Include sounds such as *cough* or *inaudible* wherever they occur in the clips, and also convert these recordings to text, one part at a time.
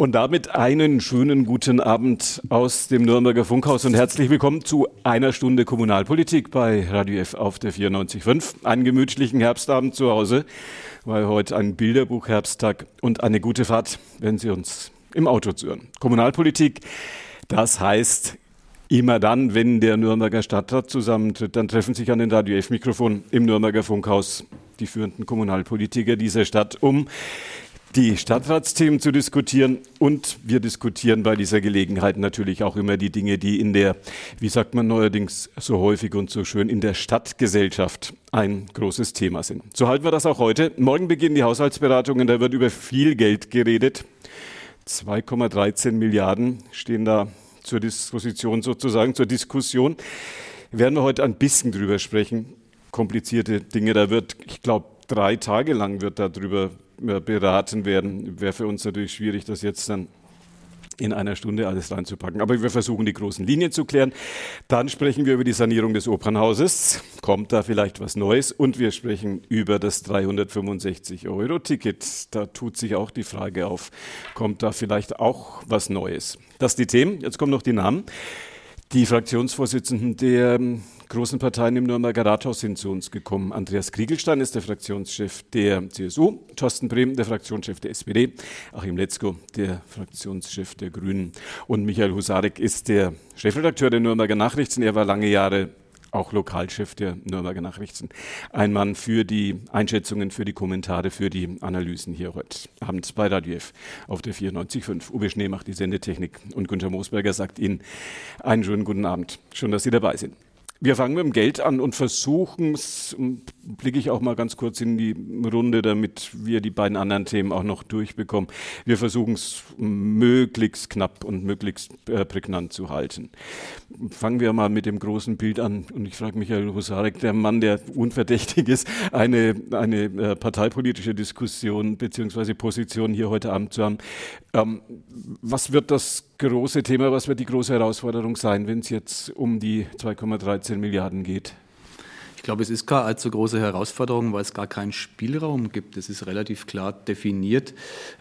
Und damit einen schönen guten Abend aus dem Nürnberger Funkhaus und herzlich willkommen zu einer Stunde Kommunalpolitik bei Radio F auf der 94.5. Einen gemütlichen Herbstabend zu Hause, weil heute ein Bilderbuch-Herbsttag und eine gute Fahrt, wenn Sie uns im Auto zuhören. Kommunalpolitik, das heißt Immer dann, wenn der Nürnberger Stadtrat zusammentritt, dann treffen sich an den Radio F-Mikrofon im Nürnberger Funkhaus die führenden Kommunalpolitiker dieser Stadt, um die Stadtratsthemen zu diskutieren. Und wir diskutieren bei dieser Gelegenheit natürlich auch immer die Dinge, die in der, wie sagt man neuerdings so häufig und so schön, in der Stadtgesellschaft ein großes Thema sind. So halten wir das auch heute. Morgen beginnen die Haushaltsberatungen, da wird über viel Geld geredet. 2,13 Milliarden stehen da zur Disposition sozusagen, zur Diskussion. Werden wir heute ein bisschen drüber sprechen. Komplizierte Dinge, da wird, ich glaube, drei Tage lang wird darüber beraten werden. Wäre für uns natürlich schwierig, das jetzt dann in einer Stunde alles reinzupacken. Aber wir versuchen, die großen Linien zu klären. Dann sprechen wir über die Sanierung des Opernhauses. Kommt da vielleicht was Neues? Und wir sprechen über das 365-Euro-Ticket. Da tut sich auch die Frage auf, kommt da vielleicht auch was Neues? Das die Themen. Jetzt kommen noch die Namen. Die Fraktionsvorsitzenden der großen Parteien im Nürnberger Rathaus sind zu uns gekommen. Andreas Kriegelstein ist der Fraktionschef der CSU, Thorsten Brehm, der Fraktionschef der SPD, Achim Letzko, der Fraktionschef der Grünen und Michael Husarek ist der Chefredakteur der Nürnberger Nachrichten. Er war lange Jahre auch Lokalchef der Nürnberger Nachrichten. Ein Mann für die Einschätzungen, für die Kommentare, für die Analysen hier heute Abend bei Radio F auf der 94.5. Uwe Schnee macht die Sendetechnik und Günter Moosberger sagt Ihnen einen schönen guten Abend. Schön, dass Sie dabei sind. Wir fangen mit dem Geld an und versuchen es, blicke ich auch mal ganz kurz in die Runde, damit wir die beiden anderen Themen auch noch durchbekommen. Wir versuchen es möglichst knapp und möglichst äh, prägnant zu halten. Fangen wir mal mit dem großen Bild an und ich frage Michael Husarek, der Mann, der unverdächtig ist, eine, eine äh, parteipolitische Diskussion beziehungsweise Position hier heute Abend zu haben. Ähm, was wird das große Thema, was wird die große Herausforderung sein, wenn es jetzt um die 2,13 Milliarden geht? Ich glaube, es ist keine allzu große Herausforderung, weil es gar keinen Spielraum gibt. Es ist relativ klar definiert,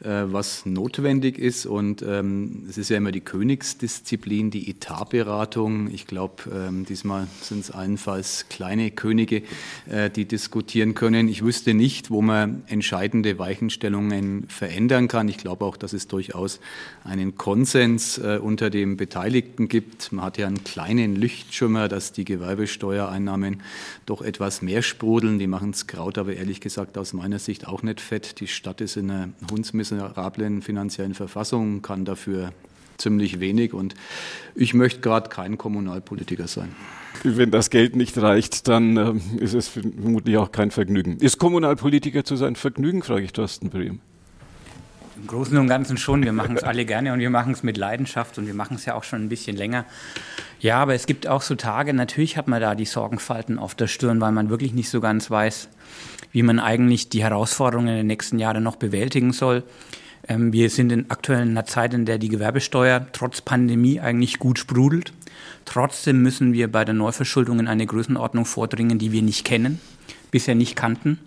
äh, was notwendig ist. Und ähm, es ist ja immer die Königsdisziplin, die Etatberatung. Ich glaube, ähm, diesmal sind es allenfalls kleine Könige, äh, die diskutieren können. Ich wüsste nicht, wo man entscheidende Weichenstellungen verändern kann. Ich glaube auch, dass es durchaus einen Konsens äh, unter den Beteiligten gibt. Man hat ja einen kleinen Lichtschimmer, dass die Gewerbesteuereinnahmen doch etwas mehr sprudeln. Die machen es Kraut aber ehrlich gesagt aus meiner Sicht auch nicht fett. Die Stadt ist in einer hundsmiserablen finanziellen Verfassung, kann dafür ziemlich wenig und ich möchte gerade kein Kommunalpolitiker sein. Wenn das Geld nicht reicht, dann äh, ist es vermutlich auch kein Vergnügen. Ist Kommunalpolitiker zu sein Vergnügen, frage ich Thorsten Brehm. Im Großen und Ganzen schon. Wir machen es alle gerne und wir machen es mit Leidenschaft und wir machen es ja auch schon ein bisschen länger. Ja, aber es gibt auch so Tage, natürlich hat man da die Sorgenfalten auf der Stirn, weil man wirklich nicht so ganz weiß, wie man eigentlich die Herausforderungen den nächsten Jahren noch bewältigen soll. Ähm, wir sind in aktuell einer Zeit, in der die Gewerbesteuer trotz Pandemie eigentlich gut sprudelt. Trotzdem müssen wir bei der Neuverschuldung in eine Größenordnung vordringen, die wir nicht kennen, bisher nicht kannten.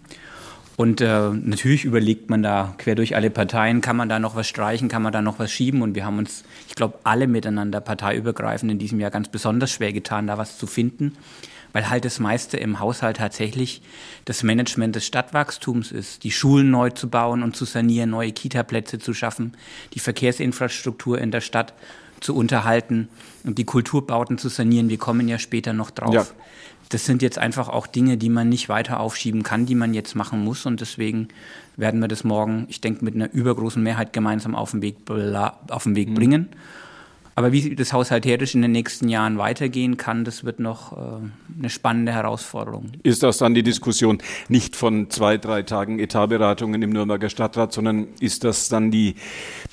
Und äh, natürlich überlegt man da quer durch alle Parteien, kann man da noch was streichen, kann man da noch was schieben. Und wir haben uns, ich glaube, alle miteinander parteiübergreifend in diesem Jahr ganz besonders schwer getan, da was zu finden, weil halt das meiste im Haushalt tatsächlich das Management des Stadtwachstums ist, die Schulen neu zu bauen und zu sanieren, neue Kitaplätze zu schaffen, die Verkehrsinfrastruktur in der Stadt zu unterhalten und die Kulturbauten zu sanieren. Wir kommen ja später noch drauf. Ja das sind jetzt einfach auch Dinge, die man nicht weiter aufschieben kann, die man jetzt machen muss. Und deswegen werden wir das morgen, ich denke, mit einer übergroßen Mehrheit gemeinsam auf den Weg, auf den Weg mhm. bringen. Aber wie das haushalterisch in den nächsten Jahren weitergehen kann, das wird noch äh, eine spannende Herausforderung. Ist das dann die Diskussion nicht von zwei, drei Tagen Etatberatungen im Nürnberger Stadtrat, sondern ist das dann die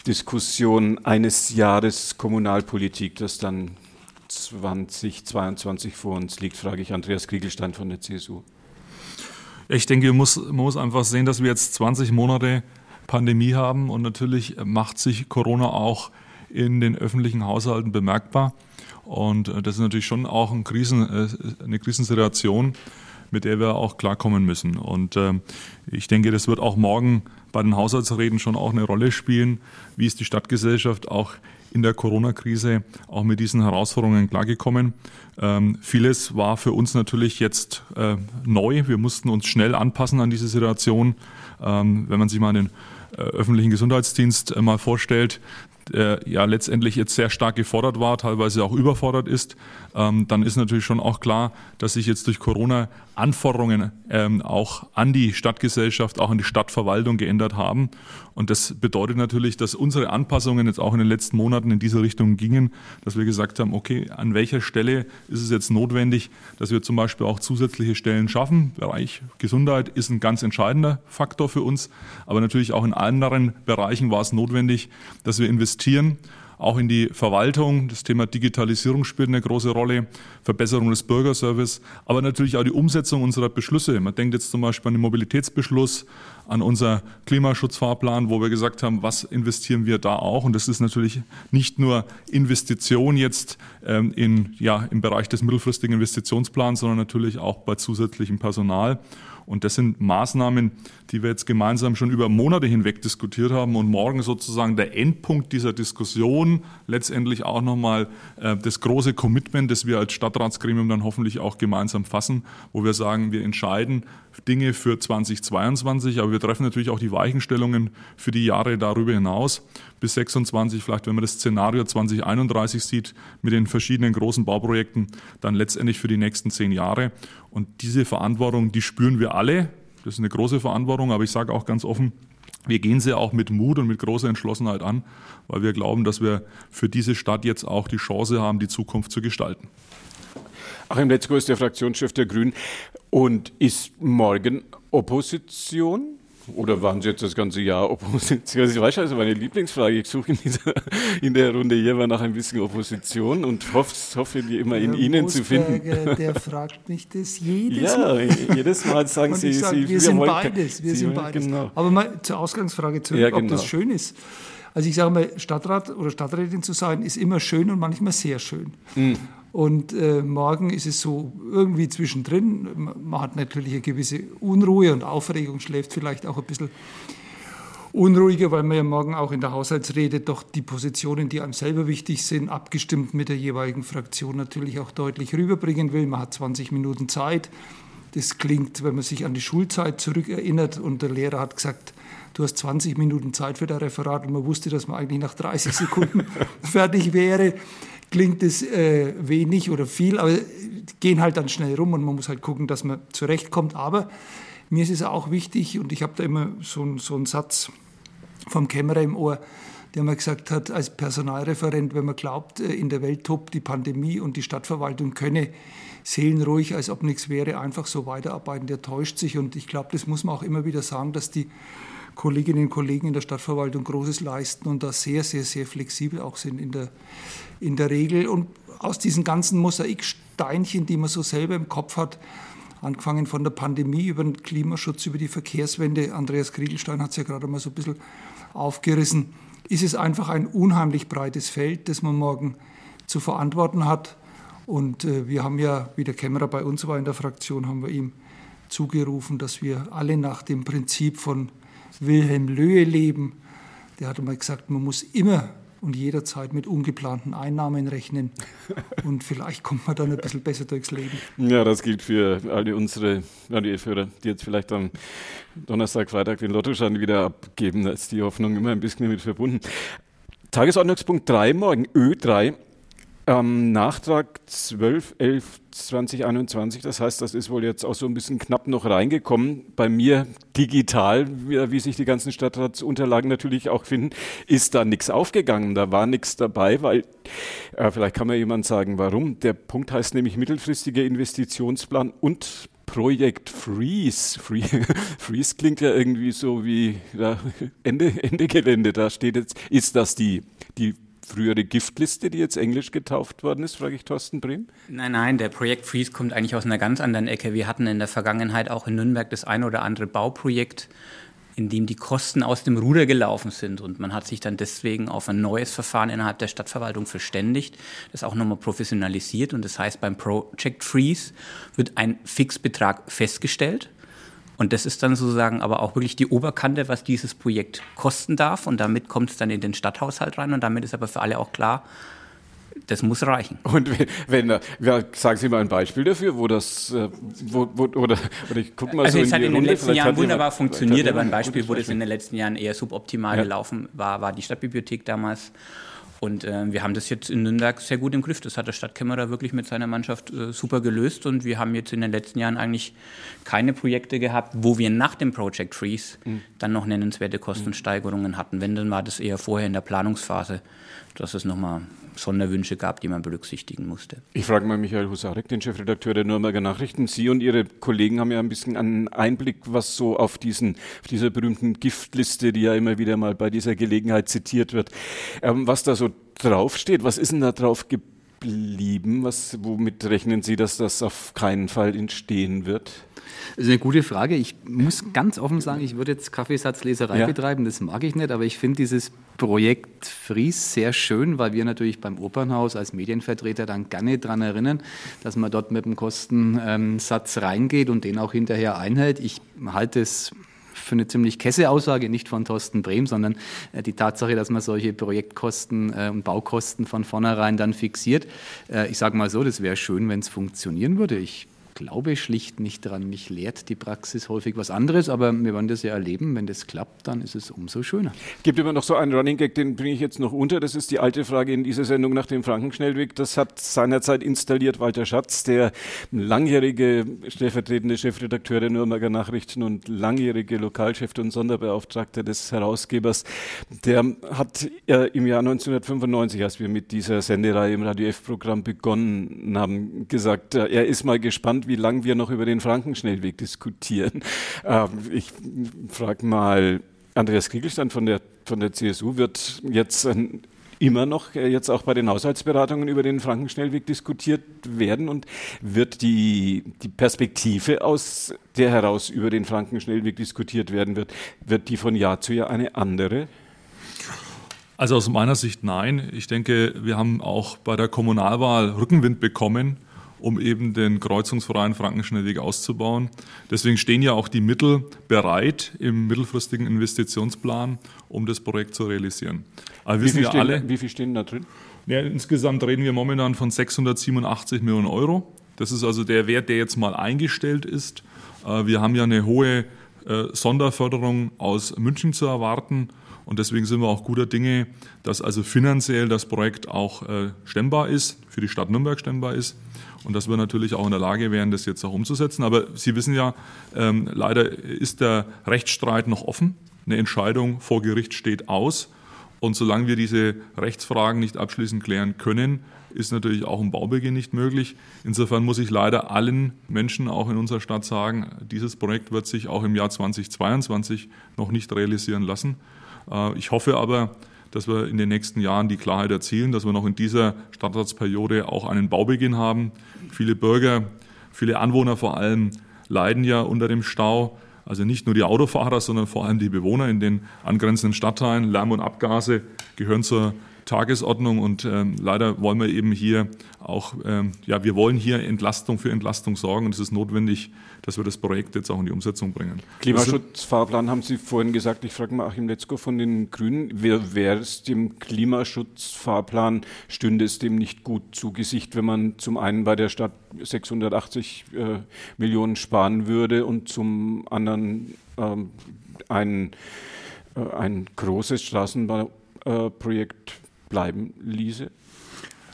Diskussion eines Jahres Kommunalpolitik, das dann 2022 vor uns liegt, frage ich Andreas Kriegelstein von der CSU. Ich denke, man muss, man muss einfach sehen, dass wir jetzt 20 Monate Pandemie haben und natürlich macht sich Corona auch in den öffentlichen Haushalten bemerkbar. Und äh, das ist natürlich schon auch ein Krisen, äh, eine Krisensituation. mit der wir auch klarkommen müssen. Und äh, ich denke, das wird auch morgen bei den Haushaltsreden schon auch eine Rolle spielen. Wie ist die Stadtgesellschaft auch in der Corona-Krise auch mit diesen Herausforderungen klargekommen. Ähm, vieles war für uns natürlich jetzt äh, neu. Wir mussten uns schnell anpassen an diese Situation. Ähm, wenn man sich mal den äh, öffentlichen Gesundheitsdienst äh, mal vorstellt, der ja letztendlich jetzt sehr stark gefordert war, teilweise auch überfordert ist, ähm, dann ist natürlich schon auch klar, dass sich jetzt durch Corona Anforderungen ähm, auch an die Stadtgesellschaft, auch an die Stadtverwaltung geändert haben. Und das bedeutet natürlich, dass unsere Anpassungen jetzt auch in den letzten Monaten in diese Richtung gingen, dass wir gesagt haben, okay, an welcher Stelle ist es jetzt notwendig, dass wir zum Beispiel auch zusätzliche Stellen schaffen. Bereich Gesundheit ist ein ganz entscheidender Faktor für uns, aber natürlich auch in anderen Bereichen war es notwendig, dass wir investieren auch in die Verwaltung. Das Thema Digitalisierung spielt eine große Rolle, Verbesserung des Bürgerservice, aber natürlich auch die Umsetzung unserer Beschlüsse. Man denkt jetzt zum Beispiel an den Mobilitätsbeschluss, an unser Klimaschutzfahrplan, wo wir gesagt haben, was investieren wir da auch? Und das ist natürlich nicht nur Investition jetzt ähm, in, ja, im Bereich des mittelfristigen Investitionsplans, sondern natürlich auch bei zusätzlichem Personal. Und das sind Maßnahmen, die wir jetzt gemeinsam schon über Monate hinweg diskutiert haben und morgen sozusagen der Endpunkt dieser Diskussion, letztendlich auch nochmal äh, das große Commitment, das wir als Stadtratsgremium dann hoffentlich auch gemeinsam fassen, wo wir sagen, wir entscheiden Dinge für 2022, aber wir treffen natürlich auch die Weichenstellungen für die Jahre darüber hinaus bis 26, vielleicht wenn man das Szenario 2031 sieht mit den verschiedenen großen Bauprojekten, dann letztendlich für die nächsten zehn Jahre. Und diese Verantwortung, die spüren wir alle. Das ist eine große Verantwortung, aber ich sage auch ganz offen, wir gehen sie auch mit Mut und mit großer Entschlossenheit an, weil wir glauben, dass wir für diese Stadt jetzt auch die Chance haben, die Zukunft zu gestalten. Achim Letzko ist der Fraktionschef der Grünen und ist morgen Opposition? Oder waren Sie jetzt das ganze Jahr Opposition? Ich weiß also meine Lieblingsfrage. Ich suche in, dieser, in der Runde hier mal nach ein bisschen Opposition und hoffe, hoffe die immer in Herr Ihnen Mosberger, zu finden. Der fragt mich das jedes Mal. Ja, jedes Mal *laughs* sagen Sie, sag, Sie, wir, sind beides. Wir Sie, sind beides. Genau. Aber mal zur Ausgangsfrage zurück, ja, genau. ob das schön ist. Also ich sage mal, Stadtrat oder Stadträtin zu sein, ist immer schön und manchmal sehr schön. Mhm. Und äh, morgen ist es so irgendwie zwischendrin. Man hat natürlich eine gewisse Unruhe und Aufregung, schläft vielleicht auch ein bisschen unruhiger, weil man ja morgen auch in der Haushaltsrede doch die Positionen, die einem selber wichtig sind, abgestimmt mit der jeweiligen Fraktion natürlich auch deutlich rüberbringen will. Man hat 20 Minuten Zeit. Das klingt, wenn man sich an die Schulzeit zurückerinnert und der Lehrer hat gesagt, du hast 20 Minuten Zeit für dein Referat und man wusste, dass man eigentlich nach 30 Sekunden *laughs* fertig wäre klingt es äh, wenig oder viel, aber gehen halt dann schnell rum und man muss halt gucken, dass man zurechtkommt. Aber mir ist es auch wichtig und ich habe da immer so, so einen Satz vom Kämmerer im Ohr, der mal gesagt hat, als Personalreferent, wenn man glaubt, äh, in der Welt tobt die Pandemie und die Stadtverwaltung könne seelenruhig, als ob nichts wäre, einfach so weiterarbeiten, der täuscht sich. Und ich glaube, das muss man auch immer wieder sagen, dass die Kolleginnen und Kollegen in der Stadtverwaltung Großes leisten und da sehr, sehr, sehr flexibel auch sind in der, in der Regel. Und aus diesen ganzen Mosaiksteinchen, die man so selber im Kopf hat, angefangen von der Pandemie über den Klimaschutz, über die Verkehrswende, Andreas Kriegelstein hat es ja gerade mal so ein bisschen aufgerissen, ist es einfach ein unheimlich breites Feld, das man morgen zu verantworten hat. Und äh, wir haben ja, wie der Kämmerer bei uns war in der Fraktion, haben wir ihm zugerufen, dass wir alle nach dem Prinzip von Wilhelm Löhe leben. Der hat einmal gesagt, man muss immer und jederzeit mit ungeplanten Einnahmen rechnen. Und vielleicht kommt man dann ein bisschen besser durchs Leben. Ja, das gilt für alle unsere Radio-Hörer, die jetzt vielleicht am Donnerstag, Freitag den Lottoschein wieder abgeben. Da ist die Hoffnung immer ein bisschen damit verbunden. Tagesordnungspunkt 3 morgen, Ö3. Ähm, Nachtrag 12, 11, 2021, das heißt, das ist wohl jetzt auch so ein bisschen knapp noch reingekommen. Bei mir digital, wie, wie sich die ganzen Stadtratsunterlagen natürlich auch finden, ist da nichts aufgegangen. Da war nichts dabei, weil, äh, vielleicht kann mir jemand sagen, warum. Der Punkt heißt nämlich mittelfristiger Investitionsplan und Projekt Freeze. *laughs* Freeze klingt ja irgendwie so wie ja, *laughs* Ende, Ende Gelände. Da steht jetzt, ist das die, die frühere Giftliste, die jetzt englisch getauft worden ist, frage ich Thorsten Brehm? Nein, nein, der Projekt Freeze kommt eigentlich aus einer ganz anderen Ecke. Wir hatten in der Vergangenheit auch in Nürnberg das ein oder andere Bauprojekt in dem die Kosten aus dem Ruder gelaufen sind. Und man hat sich dann deswegen auf ein neues Verfahren innerhalb der Stadtverwaltung verständigt, das auch nochmal professionalisiert. Und das heißt, beim Project Freeze wird ein Fixbetrag festgestellt. Und das ist dann sozusagen aber auch wirklich die Oberkante, was dieses Projekt kosten darf. Und damit kommt es dann in den Stadthaushalt rein. Und damit ist aber für alle auch klar, das muss reichen. Und wenn, ja, sagen Sie mal ein Beispiel dafür, wo das, äh, wo, wo, oder, oder ich gucke mal also so es in hat in den letzten Jahren wunderbar funktioniert, aber ein Beispiel, wo das in den letzten Jahren eher suboptimal ja. gelaufen war, war die Stadtbibliothek damals. Und äh, wir haben das jetzt in Nürnberg sehr gut im Griff. Das hat der Stadtkämmerer wirklich mit seiner Mannschaft äh, super gelöst. Und wir haben jetzt in den letzten Jahren eigentlich keine Projekte gehabt, wo wir nach dem Project Freeze mhm. dann noch nennenswerte Kostensteigerungen hatten. Wenn, dann war das eher vorher in der Planungsphase, dass es nochmal Sonderwünsche gab, die man berücksichtigen musste. Ich frage mal Michael Husarek, den Chefredakteur der Nürnberger Nachrichten. Sie und Ihre Kollegen haben ja ein bisschen einen Einblick, was so auf, diesen, auf dieser berühmten Giftliste, die ja immer wieder mal bei dieser Gelegenheit zitiert wird, ähm, was da so draufsteht. Was ist denn da drauf geblieben? Was, womit rechnen Sie, dass das auf keinen Fall entstehen wird? Das ist eine gute Frage. Ich muss ganz offen sagen, ich würde jetzt Kaffeesatzleserei ja. betreiben, das mag ich nicht, aber ich finde dieses Projekt Fries sehr schön, weil wir natürlich beim Opernhaus als Medienvertreter dann gerne daran erinnern, dass man dort mit dem Kostensatz reingeht und den auch hinterher einhält. Ich halte es für eine ziemlich kesse Aussage, nicht von Thorsten Brehm, sondern äh, die Tatsache, dass man solche Projektkosten äh, und Baukosten von vornherein dann fixiert. Äh, ich sage mal so, das wäre schön, wenn es funktionieren würde. Ich glaube schlicht nicht daran. Mich lehrt die Praxis häufig was anderes, aber wir werden das ja erleben. Wenn das klappt, dann ist es umso schöner. Gibt immer noch so einen Running Gag, den bringe ich jetzt noch unter. Das ist die alte Frage in dieser Sendung nach dem Frankenschnellweg. Das hat seinerzeit installiert Walter Schatz, der langjährige stellvertretende Chefredakteur der Nürnberger Nachrichten und langjährige Lokalchef und Sonderbeauftragter des Herausgebers. Der hat äh, im Jahr 1995, als wir mit dieser Sendereihe im Radio F-Programm begonnen haben, gesagt, äh, er ist mal gespannt, wie lange wir noch über den Frankenschnellweg diskutieren. *laughs* Ähm, ich frage mal, Andreas Kriegelstein von der, von der CSU wird jetzt ein immer noch äh, jetzt auch bei den Haushaltsberatungen über den Frankenschnellweg diskutiert werden und wird die, die Perspektive, aus der heraus über den Frankenschnellweg diskutiert werden wird, wird die von Jahr zu Jahr eine andere? Also aus meiner Sicht nein. Ich denke, wir haben auch bei der Kommunalwahl Rückenwind bekommen um eben den kreuzungsfreien Frankenschnellweg auszubauen. Deswegen stehen ja auch die Mittel bereit im mittelfristigen Investitionsplan, um das Projekt zu realisieren. Aber wie, viel stehen, alle, wie viel stehen da drin? Ja, insgesamt reden wir momentan von 687 Millionen Euro. Das ist also der Wert, der jetzt mal eingestellt ist. Äh, wir haben ja eine hohe äh, Sonderförderung aus München zu erwarten. Und deswegen sind wir auch guter Dinge, dass also finanziell das Projekt auch äh, stemmbar ist, für die Stadt Nürnberg stemmbar ist und dass wir natürlich auch in der Lage wären, das jetzt auch umzusetzen. Aber Sie wissen ja, ähm, leider ist der Rechtsstreit noch offen. Eine Entscheidung vor Gericht steht aus. Und solange wir diese Rechtsfragen nicht abschließend klären können, ist natürlich auch ein Baubeginn nicht möglich. Insofern muss ich leider allen Menschen auch in unserer Stadt sagen, dieses Projekt wird sich auch im Jahr 2022 noch nicht realisieren lassen. Äh, ich hoffe aber, dass wir in den nächsten Jahren die Klarheit erzielen, dass wir noch in dieser Stadtratsperiode auch einen Baubeginn haben. Viele Bürger, viele Anwohner vor allem leiden ja unter dem Stau. Also nicht nur die Autofahrer, sondern vor allem die Bewohner in den angrenzenden Stadtteilen. Lärm und Abgase gehören zur Tagesordnung und ähm, leider wollen wir eben hier auch, ähm, ja, wir wollen hier Entlastung für Entlastung sorgen und es ist notwendig, dass wir das Projekt jetzt auch in die Umsetzung bringen. Klimaschutzfahrplan haben Sie vorhin gesagt, ich frage mal Achim Letzko von den Grünen, wäre es dem Klimaschutzfahrplan, stünde es dem nicht gut zu Gesicht, wenn man zum einen bei der Stadt 680 äh, Millionen sparen würde und zum anderen ähm, ein, äh, ein großes Straßenbauprojekt bleiben ließe?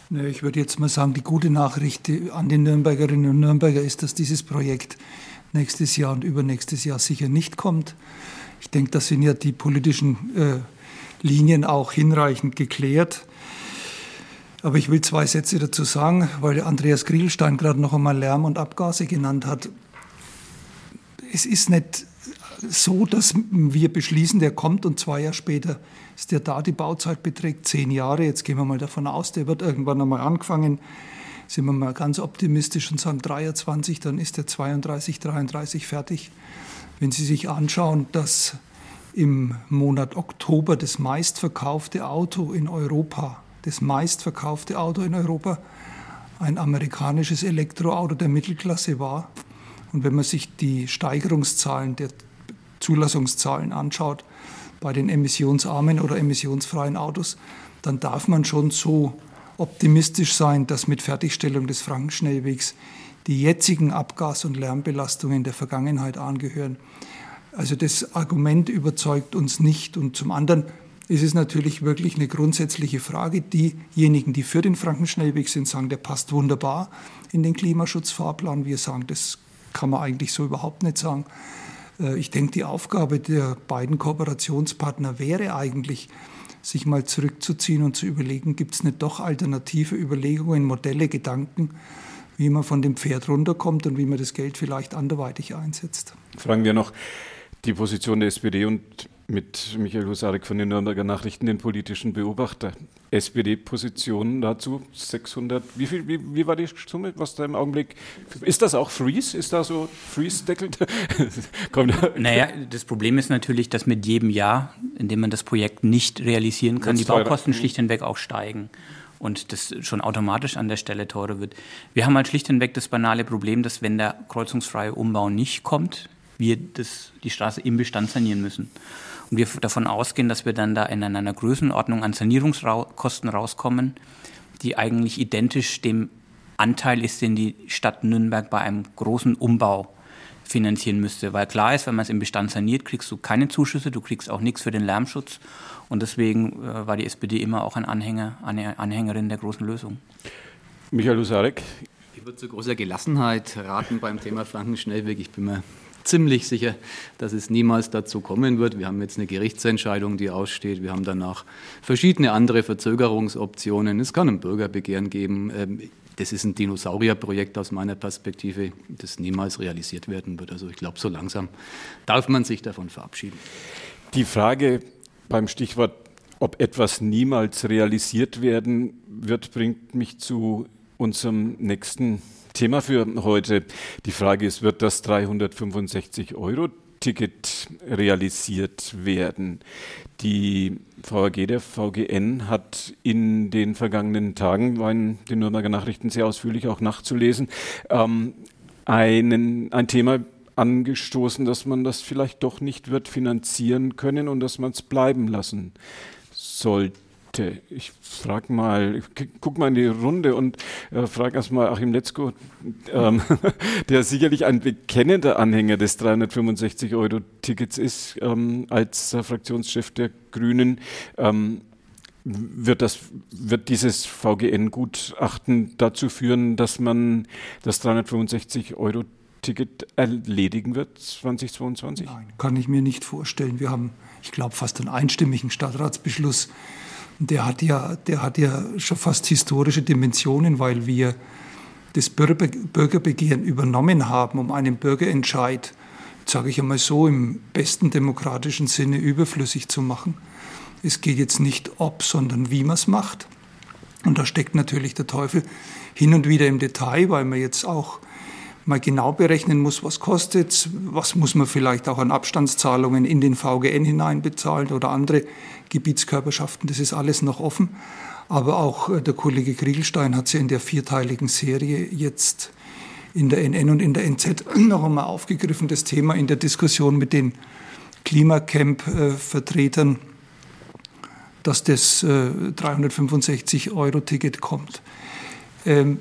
Ich würde jetzt mal sagen, die gute Nachricht an die Nürnbergerinnen und Nürnberger ist, dass dieses Projekt nächstes Jahr und übernächstes Jahr sicher nicht kommt. Ich denke, da sind ja die politischen äh, Linien auch hinreichend geklärt. Aber ich will zwei Sätze dazu sagen, weil Andreas Grielstein gerade noch einmal Lärm und Abgase genannt hat. Es ist nicht so, dass wir beschließen, der kommt und zwei Jahre später ist der da. Die Bauzeit beträgt zehn Jahre. Jetzt gehen wir mal davon aus, der wird irgendwann einmal angefangen. Sind wir mal ganz optimistisch und sagen 23, dann ist der 32, 33 fertig. Wenn Sie sich anschauen, dass im Monat Oktober das meistverkaufte Auto in Europa, das meistverkaufte Auto in Europa ein amerikanisches Elektroauto der Mittelklasse war. Und wenn man sich die Steigerungszahlen der Zulassungszahlen anschaut bei den emissionsarmen oder emissionsfreien Autos, dann darf man schon so optimistisch sein, dass mit Fertigstellung des Frankenschnellwegs die jetzigen Abgas- und Lärmbelastungen der Vergangenheit angehören. Also das Argument überzeugt uns nicht. Und zum anderen ist es natürlich wirklich eine grundsätzliche Frage. Diejenigen, die für den Frankenschnellweg sind, sagen, der passt wunderbar in den Klimaschutzfahrplan. Wir sagen, das kann man eigentlich so überhaupt nicht sagen. Äh, ich denke, die Aufgabe der beiden Kooperationspartner wäre eigentlich, sich mal zurückzuziehen und zu überlegen, gibt es nicht doch alternative Überlegungen, Modelle, Gedanken, wie man von dem Pferd runterkommt und wie man das Geld vielleicht anderweitig einsetzt. Fragen wir noch die Position der SPD und mit Michael Husarek von den Nürnberger Nachrichten, den politischen Beobachter. SPD-Position dazu 600. Wie viel? Wie, wie, war die Summe? Was da im Augenblick? Ist das auch Freeze? Ist da so Freeze-Deckel? *laughs* naja, das Problem ist natürlich, dass mit jedem Jahr, in dem man das Projekt nicht realisieren kann, die Baukosten schlicht hinweg auch steigen und das schon automatisch an der Stelle teurer wird. Wir haben halt schlicht hinweg das banale Problem, dass wenn der kreuzungsfreie Umbau nicht kommt, wir das, die Straße im Bestand sanieren müssen. Und wir davon ausgehen, dass wir dann da in einer Größenordnung an Sanierungskosten rauskommen, die eigentlich identisch dem Anteil ist, den die Stadt Nürnberg bei einem großen Umbau finanzieren müsste. Weil klar ist, wenn man es im Bestand saniert, kriegst du keine Zuschüsse, du kriegst auch nichts für den Lärmschutz. Und deswegen äh, war die SPD immer auch ein Anhänger, eine Anhängerin der großen Lösung. Michael Husarek. Ich würde zu großer Gelassenheit raten beim Thema Frankenschnellweg. Ich bin mir ziemlich sicher, dass es niemals dazu kommen wird. Wir haben jetzt eine Gerichtsentscheidung, die aussteht. Wir haben danach verschiedene andere Verzögerungsoptionen. Es kann ein Bürgerbegehren geben. Ähm, das ist ein Dinosaurierprojekt aus meiner Perspektive, das niemals realisiert werden wird. Also ich glaube, so langsam darf man sich davon verabschieden. Die Frage beim Stichwort, ob etwas niemals realisiert werden wird, bringt mich zu unserem nächsten Thema für heute. Die Frage ist, wird das 365 Euro Ticket realisiert werden? Die VAG der VGN hat in den vergangenen Tagen, war in den Nürnberger Nachrichten sehr ausführlich auch nachzulesen, ähm, einen, ein Thema angestoßen, dass man das vielleicht doch nicht wird finanzieren können und dass man es bleiben lassen sollte. Leute. Ich frage mal, guck mal in die Runde und äh, frage erstmal Achim Letzko, ähm, *laughs* der sicherlich ein bekennender Anhänger des 365-Euro-Tickets ist, ähm, als äh, Fraktionschef der Grünen. Ähm, wird, das, wird dieses VGN-Gutachten dazu führen, dass man das 365-Euro-Ticket erledigen wird 2022? Nein, kann ich mir nicht vorstellen. Wir haben, ich glaube, fast einen einstimmigen Stadtratsbeschluss der hat ja, der hat ja schon fast historische Dimensionen, weil wir das Bürgerbegehren übernommen haben, um einen Bürgerentscheid, sage ich einmal so, im besten demokratischen Sinne überflüssig zu machen. Es geht jetzt nicht ob, sondern wie man es macht. Und da steckt natürlich der Teufel hin und wieder im Detail, weil man jetzt auch mal genau berechnen muss, was kostet was muss man vielleicht auch an Abstandszahlungen in den VGN hineinbezahlen oder andere Gebietskörperschaften. Das ist alles noch offen. Aber auch äh, der Kollege Kriegelstein hat sie in der vierteiligen Serie jetzt in der NN und in der NZ *clears throat* noch einmal aufgegriffen, das Thema in der Diskussion mit den Klimacamp-Vertretern, dass das 365-Euro-Ticket äh, kommt. Ähm,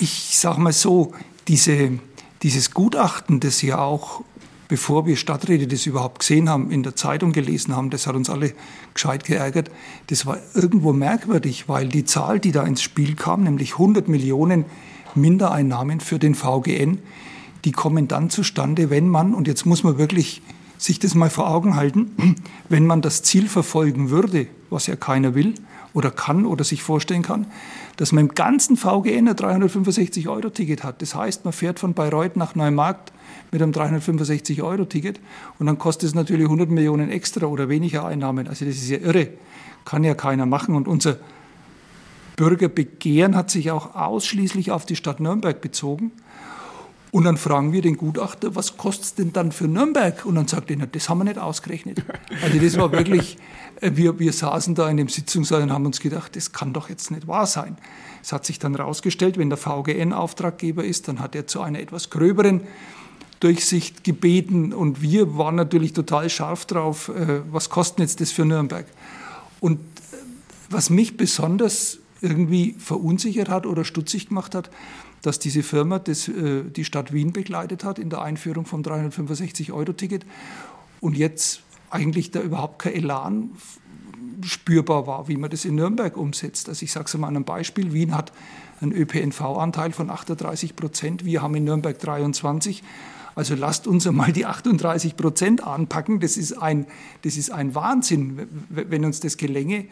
ich sage mal so, diese, dieses Gutachten, das ja auch, bevor wir Stadträte das überhaupt gesehen haben, in der Zeitung gelesen haben, das hat uns alle gescheit geärgert, das war irgendwo merkwürdig, weil die Zahl, die da ins Spiel kam, nämlich 100 Millionen Mindereinnahmen für den VGN, die kommen dann zustande, wenn man, und jetzt muss man wirklich sich das mal vor Augen halten, *clears throat* wenn man das Ziel verfolgen würde, was ja keiner will oder kann oder sich vorstellen kann, dass man im ganzen VGN ein 365-Euro-Ticket hat. Das heißt, man fährt von Bayreuth nach Neumarkt mit einem 365-Euro-Ticket und dann kostet es natürlich 100 Millionen extra oder weniger Einnahmen. Also das ist ja irre, kann ja keiner machen. Und unser Bürgerbegehren hat sich auch ausschließlich auf die Stadt Nürnberg bezogen. Und dann fragen wir den Gutachter, was kostet es denn dann für Nürnberg? Und dann sagt er, das haben wir nicht ausgerechnet. Also das war wirklich, wir, wir saßen da in dem Sitzungssaal und haben uns gedacht, das kann doch jetzt nicht wahr sein. Es hat sich dann herausgestellt, wenn der VGN Auftraggeber ist, dann hat er zu einer etwas gröberen Durchsicht gebeten und wir waren natürlich total scharf drauf, äh, was kostet jetzt das für Nürnberg? Und äh, was mich besonders irgendwie verunsichert hat oder stutzig gemacht hat, dass diese Firma das, äh, die Stadt Wien begleitet hat in der Einführung vom 365-Euro-Ticket und jetzt eigentlich da überhaupt kein Elan spürbar war, wie man das in Nürnberg umsetzt. Also ich sage es mal an einem Beispiel. Wien hat einen ÖPNV-Anteil von 38 Prozent, wir haben in Nürnberg 23. Also lasst uns einmal die 38 Prozent anpacken. Das ist, ein, das ist ein Wahnsinn, wenn uns das gelänge.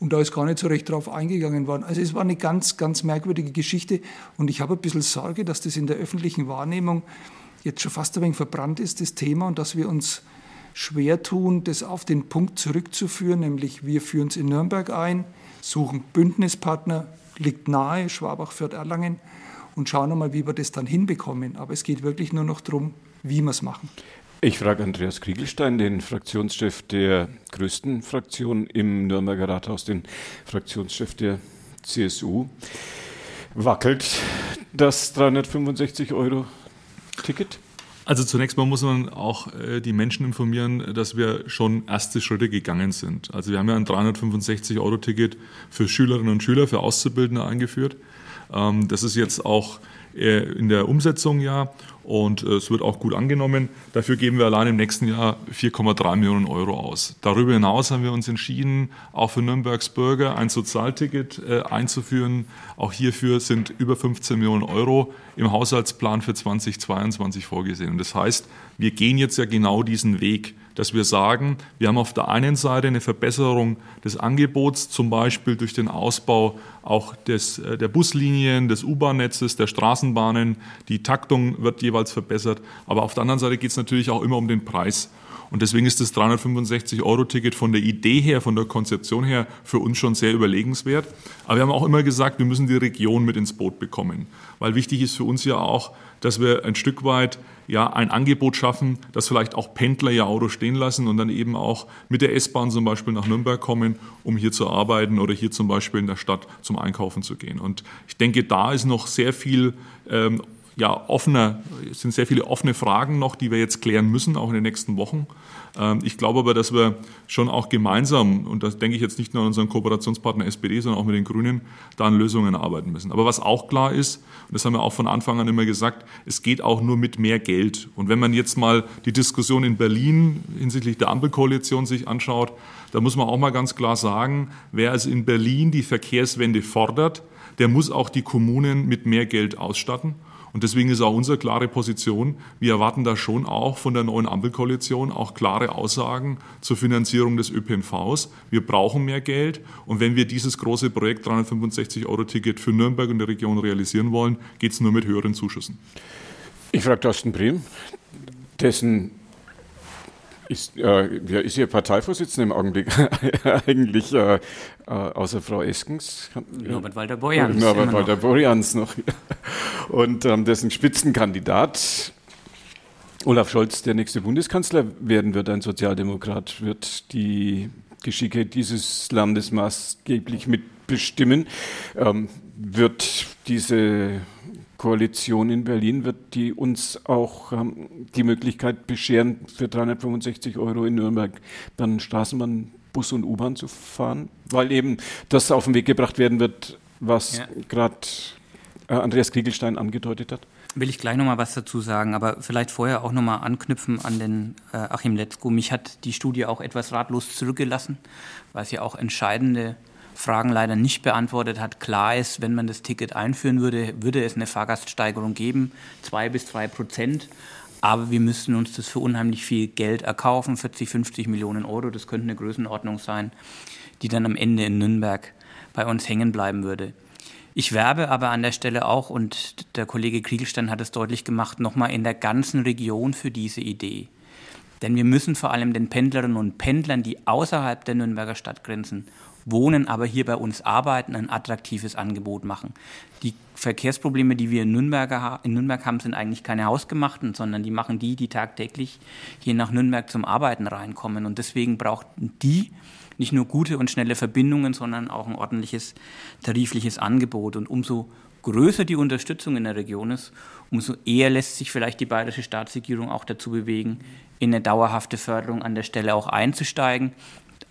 Und da ist gar nicht so recht drauf eingegangen worden. Also es war eine ganz, ganz merkwürdige Geschichte. Und ich habe ein bisschen Sorge, dass das in der öffentlichen Wahrnehmung jetzt schon fast ein wenig verbrannt ist, das Thema, und dass wir uns schwer tun, das auf den Punkt zurückzuführen, nämlich wir führen es in Nürnberg ein, suchen Bündnispartner, liegt nahe, Schwabach, Fürth, Erlangen und schauen nochmal, wie wir das dann hinbekommen. Aber es geht wirklich nur noch darum, wie wir es machen. Ich frage Andreas Kriegelstein, den Fraktionschef der größten Fraktion im Nürnberger Rathaus, den Fraktionschef der CSU. Wackelt das 365 Euro Ticket? Also zunächst mal muss man auch äh, die Menschen informieren, dass wir schon erste Schritte gegangen sind. Also wir haben ja ein 365-Euro-Ticket für Schülerinnen und Schüler, für Auszubildende eingeführt. Ähm, das ist jetzt auch in der Umsetzung ja und äh, es wird auch gut angenommen. Dafür geben wir allein im nächsten Jahr 4,3 Millionen Euro aus. Darüber hinaus haben wir uns entschieden, auch für Nürnbergs Bürger ein Sozialticket äh, einzuführen. Auch hierfür sind über 15 Millionen Euro im Haushaltsplan für 2022 vorgesehen. Und das heißt, wir gehen jetzt ja genau diesen Weg dass wir sagen, wir haben auf der einen Seite eine Verbesserung des Angebots, zum Beispiel durch den Ausbau auch des, äh, der Buslinien, des U-Bahn-Netzes, der Straßenbahnen. Die Taktung wird jeweils verbessert. Aber auf der anderen Seite geht es natürlich auch immer um den Preis. Und deswegen ist das 365-Euro-Ticket von der Idee her, von der Konzeption her für uns schon sehr überlegenswert. Aber wir haben auch immer gesagt, wir müssen die Region mit ins Boot bekommen. Weil wichtig ist für uns ja auch, dass wir ein Stück weit ja, ein Angebot schaffen, dass vielleicht auch Pendler ihr Auto stehen lassen und dann eben auch mit der S-Bahn zum Beispiel nach Nürnberg kommen, um hier zu arbeiten oder hier zum Beispiel in der Stadt zum Einkaufen zu gehen. Und ich denke, da ist noch sehr viel ähm, ja, offener, sind sehr viele offene Fragen noch, die wir jetzt klären müssen, auch in den nächsten Wochen. Ähm, ich glaube aber, dass wir schon auch gemeinsam, und das denke ich jetzt nicht nur an unseren Kooperationspartner SPD, sondern auch mit den Grünen, da an Lösungen arbeiten müssen. Aber was auch klar ist, und das haben wir auch von Anfang an immer gesagt, es geht auch nur mit mehr Geld. Und wenn man jetzt mal die Diskussion in Berlin hinsichtlich der Ampelkoalition sich anschaut, da muss man auch mal ganz klar sagen, wer also in Berlin die Verkehrswende fordert, der muss auch die Kommunen mit mehr Geld ausstatten. Und deswegen ist auch unsere klare Position, wir erwarten da schon auch von der neuen Ampelkoalition auch klare Aussagen zur Finanzierung des ÖPNVs. Wir brauchen mehr Geld und wenn wir dieses große Projekt 365 Euro Ticket für Nürnberg und die Region realisieren wollen, geht es nur mit höheren Zuschüssen. Ich frage Thorsten Brehm, dessen ist, äh, wer ist Ihr Parteivorsitzender im Augenblick *laughs* eigentlich, äh, äh, außer Frau Eskens? Norbert Walter-Borjans. Norbert Walter-Borjans noch. *laughs* Und ähm, dessen Spitzenkandidat Olaf Scholz, der nächste Bundeskanzler werden wird, ein Sozialdemokrat, wird die Geschicke dieses Landes maßgeblich mitbestimmen. Ähm, wird diese Koalition in Berlin wird die uns auch ähm, die Möglichkeit bescheren, für 365 Euro in Nürnberg dann Straßenbahn, Bus und U-Bahn zu fahren, weil eben das auf den Weg gebracht werden wird, was ja. gerade äh, Andreas Kriegelstein angedeutet hat. Will ich gleich nochmal was dazu sagen, aber vielleicht vorher auch nochmal anknüpfen an den äh, Achim Letzko. Mich hat die Studie auch etwas ratlos zurückgelassen, weil ja auch entscheidende Fragen leider nicht beantwortet hat. Klar ist, wenn man das Ticket einführen würde, würde es eine Fahrgaststeigerung geben, zwei bis drei Prozent. Aber wir müssten uns das für unheimlich viel Geld erkaufen, 40, 50 Millionen Euro. Das könnte eine Größenordnung sein, die dann am Ende in Nürnberg bei uns hängen bleiben würde. Ich werbe aber an der Stelle auch, und der Kollege Kriegelstein hat es deutlich gemacht, nochmal in der ganzen Region für diese Idee. Denn wir müssen vor allem den Pendlerinnen und Pendlern, die außerhalb der Nürnberger Stadtgrenzen wohnen, aber hier bei uns arbeiten, ein attraktives Angebot machen. Die Verkehrsprobleme, die wir in, Nürnberg, in Nürnberg haben, sind eigentlich keine hausgemachten, sondern die machen die, die tagtäglich hier nach Nürnberg zum Arbeiten reinkommen. Und deswegen brauchten die nicht nur gute und schnelle Verbindungen, sondern auch ein ordentliches tarifliches Angebot. Und umso größer die Unterstützung in der Region ist, umso eher lässt sich vielleicht die bayerische Staatsregierung auch dazu bewegen, in eine dauerhafte Förderung an der Stelle auch einzusteigen.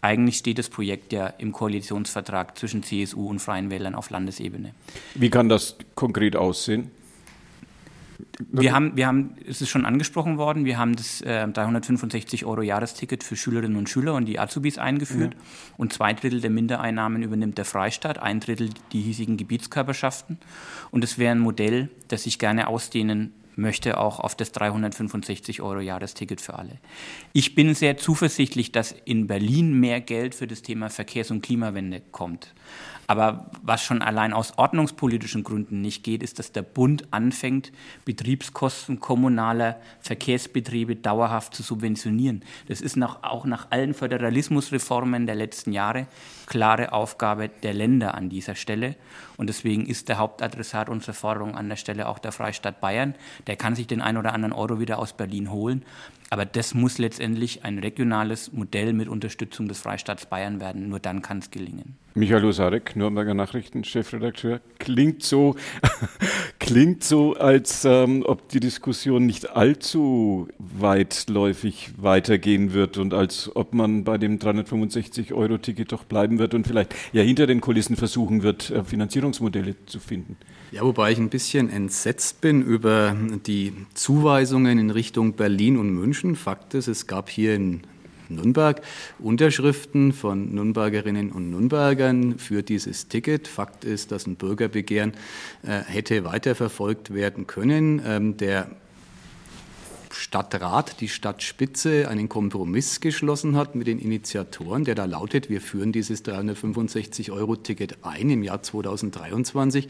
Eigentlich steht das Projekt ja im Koalitionsvertrag zwischen CSU und Freien Wählern auf Landesebene. Wie kann das konkret aussehen? Wir haben, wir haben, es ist schon angesprochen worden, wir haben das äh, 365 Euro Jahresticket für Schülerinnen und Schüler und die Azubis eingeführt. Ja. Und zwei Drittel der Mindereinnahmen übernimmt der Freistaat, ein Drittel die hiesigen Gebietskörperschaften. Und es wäre ein Modell, das ich gerne ausdehnen möchte, auch auf das 365 Euro Jahresticket für alle. Ich bin sehr zuversichtlich, dass in Berlin mehr Geld für das Thema Verkehrs- und Klimawende kommt. Aber was schon allein aus ordnungspolitischen Gründen nicht geht, ist, dass der Bund anfängt, Betriebskosten kommunaler Verkehrsbetriebe dauerhaft zu subventionieren. Das ist nach, auch nach allen Föderalismusreformen der letzten Jahre klare Aufgabe der Länder an dieser Stelle. Und deswegen ist der Hauptadressat unserer Forderung an der Stelle auch der Freistaat Bayern. Der kann sich den ein oder anderen Euro wieder aus Berlin holen. Aber das muss letztendlich ein regionales Modell mit Unterstützung des Freistaats Bayern werden. Nur dann kann es gelingen. Michael Osarek, Nürnberger Nachrichten, Chefredakteur, klingt so, *laughs* klingt so, als ähm, ob die Diskussion nicht allzu weitläufig weitergehen wird und als ob man bei dem 365-Euro-Ticket doch bleiben wird und vielleicht ja hinter den Kulissen versuchen wird, äh, Finanzierungsmodelle zu finden. Ja, wobei ich ein bisschen entsetzt bin über die Zuweisungen in Richtung Berlin und München. Fakt ist, es gab hier in Nürnberg Unterschriften von Nürnbergerinnen und Nürnbergern für dieses Ticket. Fakt ist, dass ein Bürgerbegehren äh, hätte weiterverfolgt werden können. Ähm, der Stadtrat, die Stadtspitze, einen Kompromiss geschlossen hat mit den Initiatoren, der da lautet, wir führen dieses 365-Euro-Ticket ein im Jahr 2023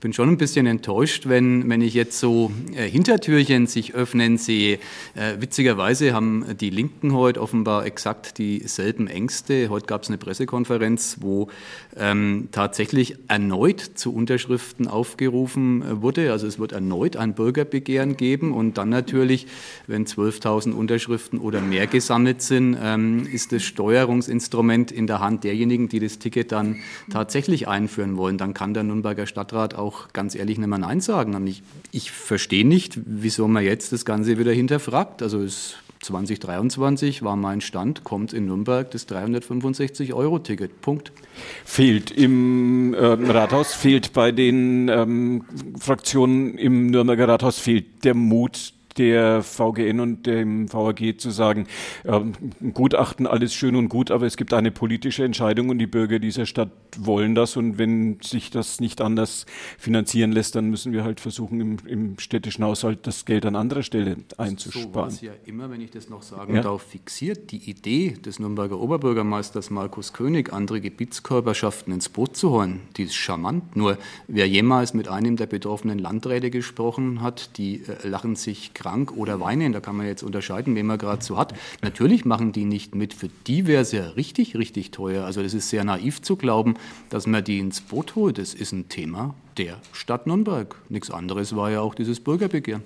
bin schon ein bisschen enttäuscht, wenn, wenn ich jetzt so äh, Hintertürchen sich öffnen sehe. Äh, witzigerweise haben die Linken heute offenbar exakt dieselben Ängste. Heute gab es eine Pressekonferenz, wo ähm, tatsächlich erneut zu Unterschriften aufgerufen äh, wurde. Also es wird erneut ein Bürgerbegehren geben und dann natürlich, wenn 12.000 Unterschriften oder mehr gesammelt sind, ähm, ist das Steuerungsinstrument in der Hand derjenigen, die das Ticket dann tatsächlich einführen wollen. Dann kann der Nürnberger Stadtrat auch auch ganz ehrlich nicht mehr Nein sagen. Und ich, ich verstehe nicht, wieso man jetzt das Ganze wieder hinterfragt. Also es 2023 war mein Stand, kommt in Nürnberg das 365-Euro-Ticket. Punkt. Fehlt im äh, Rathaus, fehlt bei den ähm, Fraktionen im Nürnberger Rathaus, fehlt der Mut, der VGN und dem VAG zu sagen, äh, Gutachten alles schön und gut, aber es gibt eine politische Entscheidung und die Bürger dieser Stadt wollen das und wenn sich das nicht anders finanzieren lässt, dann müssen wir halt versuchen, im, im städtischen Haushalt das Geld an anderer Stelle einzusparen. So war ja immer, wenn ich das noch sagen ja. darf, fixiert. Die Idee des Nürnberger Oberbürgermeisters Markus König, andere Gebietskörperschaften ins Boot zu holen, die ist charmant. Nur wer jemals mit einem der betroffenen Landräte gesprochen hat, die äh, lachen sich krank oder weinen. Da kann man jetzt unterscheiden, wen man gerade so hat. Natürlich machen die nicht mit. Für die wäre es ja richtig, richtig teuer. Also das ist sehr naiv zu glauben, dass man die ins Boot holt. Das ist ein Thema der Stadt Nürnberg. Nichts anderes war ja auch dieses Bürgerbegehren.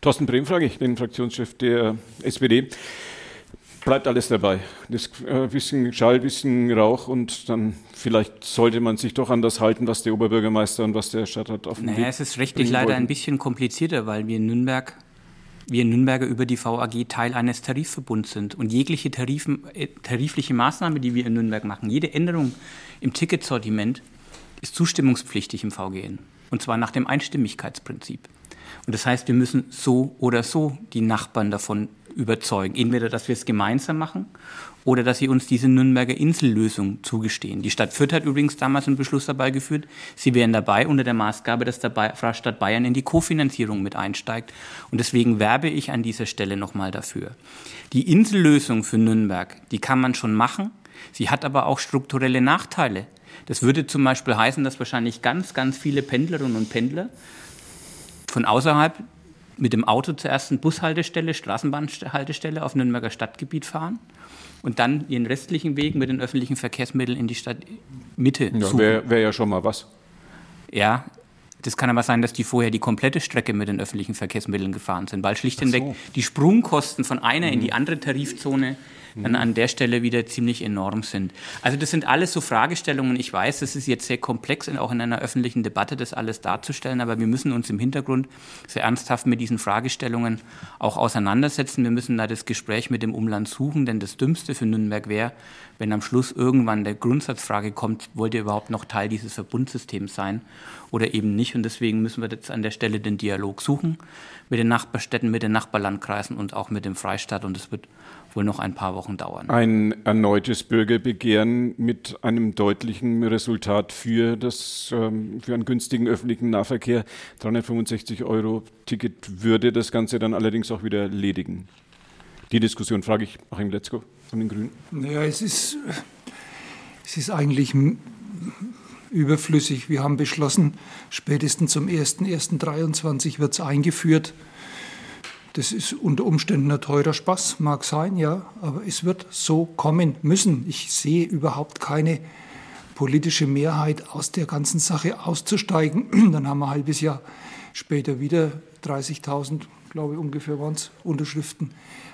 Thorsten Brehm frage ich, den Fraktionschef der SPD. Bleibt alles dabei. Das äh, bisschen Schall, bisschen Rauch und dann vielleicht sollte man sich doch an das halten, was der Oberbürgermeister und was der Stadtrat auf naja, Weg es ist rechtlich leider ein bisschen komplizierter, weil wir in Nürnberg wir Nürnberger über die VAG Teil eines Tarifverbunds sind. Und jegliche Tarifen, äh, tarifliche Maßnahme, die wir in Nürnberg machen, jede Änderung im Ticketsortiment ist zustimmungspflichtig im VGN. Und zwar nach dem Einstimmigkeitsprinzip. Und das heißt, wir müssen so oder so die Nachbarn davon überzeugen. Entweder, dass wir es gemeinsam machen oder dass sie uns diese Nürnberger Insellösung zugestehen. Die Stadt Fürth hat übrigens damals einen Beschluss dabei geführt, sie wären dabei unter der Maßgabe, dass der Stadt Bayern in die Kofinanzierung mit einsteigt. Und deswegen werbe ich an dieser Stelle nochmal dafür. Die Insellösung für Nürnberg, die kann man schon machen. Sie hat aber auch strukturelle Nachteile. Das würde zum Beispiel heißen, dass wahrscheinlich ganz, ganz viele Pendlerinnen und Pendler von außerhalb mit dem Auto zuerst eine Bushaltestelle, Straßenbahnhaltestelle auf Nürnberger Stadtgebiet fahren und dann ihren restlichen Weg mit den öffentlichen Verkehrsmitteln in die Stadtmitte ja, suchen. Wäre wär ja schon mal was. Ja, das kann aber sein, dass die vorher die komplette Strecke mit den öffentlichen Verkehrsmitteln gefahren sind, weil schlicht und so. die Sprungkosten von einer mhm. in die mhm. andere Tarifzone dann an der Stelle wieder ziemlich enorm sind. Also das sind alles so Fragestellungen. Ich weiß, das ist jetzt sehr komplex, auch in einer öffentlichen Debatte das alles darzustellen, aber wir müssen uns im Hintergrund sehr ernsthaft mit diesen Fragestellungen auch auseinandersetzen. Wir müssen da das Gespräch mit dem Umland suchen, denn das Dümmste für Nürnberg wäre, wenn am Schluss irgendwann der Grundsatzfrage kommt, wollt ihr überhaupt noch Teil dieses Verbundsystems sein oder eben nicht? Und deswegen müssen wir jetzt an der Stelle den Dialog suchen mit den Nachbarstädten, mit den Nachbarlandkreisen und auch mit dem Freistaat. Und es wird wohl noch ein paar Wochen dauern. Ein erneutes Bürgerbegehren mit einem deutlichen Resultat für, das, ähm, für einen günstigen öffentlichen Nahverkehr. 365 Euro Ticket würde das Ganze dann allerdings auch wieder ledigen. Die Diskussion frage ich Achim Letzko von den Grünen. Naja, es ist, es ist eigentlich überflüssig. Wir haben beschlossen, spätestens zum 01.01.2023 wird es eingeführt. Das ist unter Umständen ein teurer Spaß, mag sein, ja, aber es wird so kommen müssen. Ich sehe überhaupt keine politische Mehrheit aus der ganzen Sache auszusteigen. *clears throat* Dann haben wir ein halbes Jahr später wieder 30.000, glaube ich, ungefähr waren es, Unterschriften.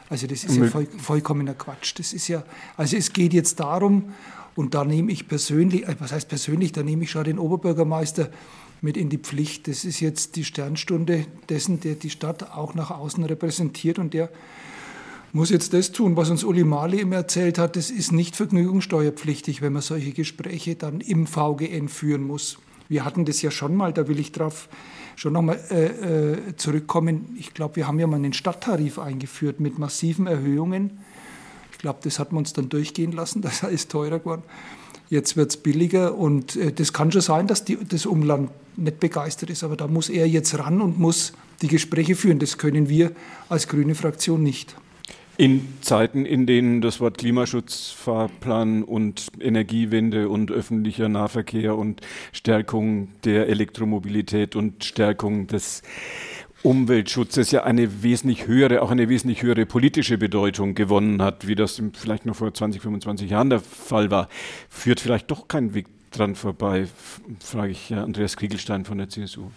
Also das ist ja voll, vollkommener Quatsch. Das ist ja, also es geht jetzt darum, und da nehme ich persönlich, äh, was heißt persönlich, da nehme ich schon den Oberbürgermeister mit in die Pflicht. Das ist jetzt die Sternstunde dessen, der die Stadt auch nach außen repräsentiert und der muss jetzt das tun, was uns Uli Mali immer erzählt hat. Das ist nicht vergnügungssteuerpflichtig, wenn man solche Gespräche dann im VGN führen muss. Wir hatten das ja schon mal, da will ich drauf schon nochmal äh, äh, zurückkommen. Ich glaube, wir haben ja mal einen Stadttarif eingeführt mit massiven Erhöhungen. Ich glaube, das hat man uns dann durchgehen lassen, *laughs* das ist teurer geworden. Jetzt wird es billiger und äh, das kann schon sein, dass die, das Umland nicht begeistert ist, aber da muss er jetzt ran und muss die Gespräche führen. Das können wir als grüne Fraktion nicht. In Zeiten, in denen das Wort Klimaschutzfahrplan und Energiewende und öffentlicher Nahverkehr und Stärkung der Elektromobilität und Stärkung des Umweltschutzes ja eine wesentlich höhere, auch eine wesentlich höhere politische Bedeutung gewonnen hat, wie das vielleicht noch vor 20, 25 Jahren der Fall war, führt vielleicht doch kein Weg dran vorbei, frage ich Andreas Kriegelstein von der CSU.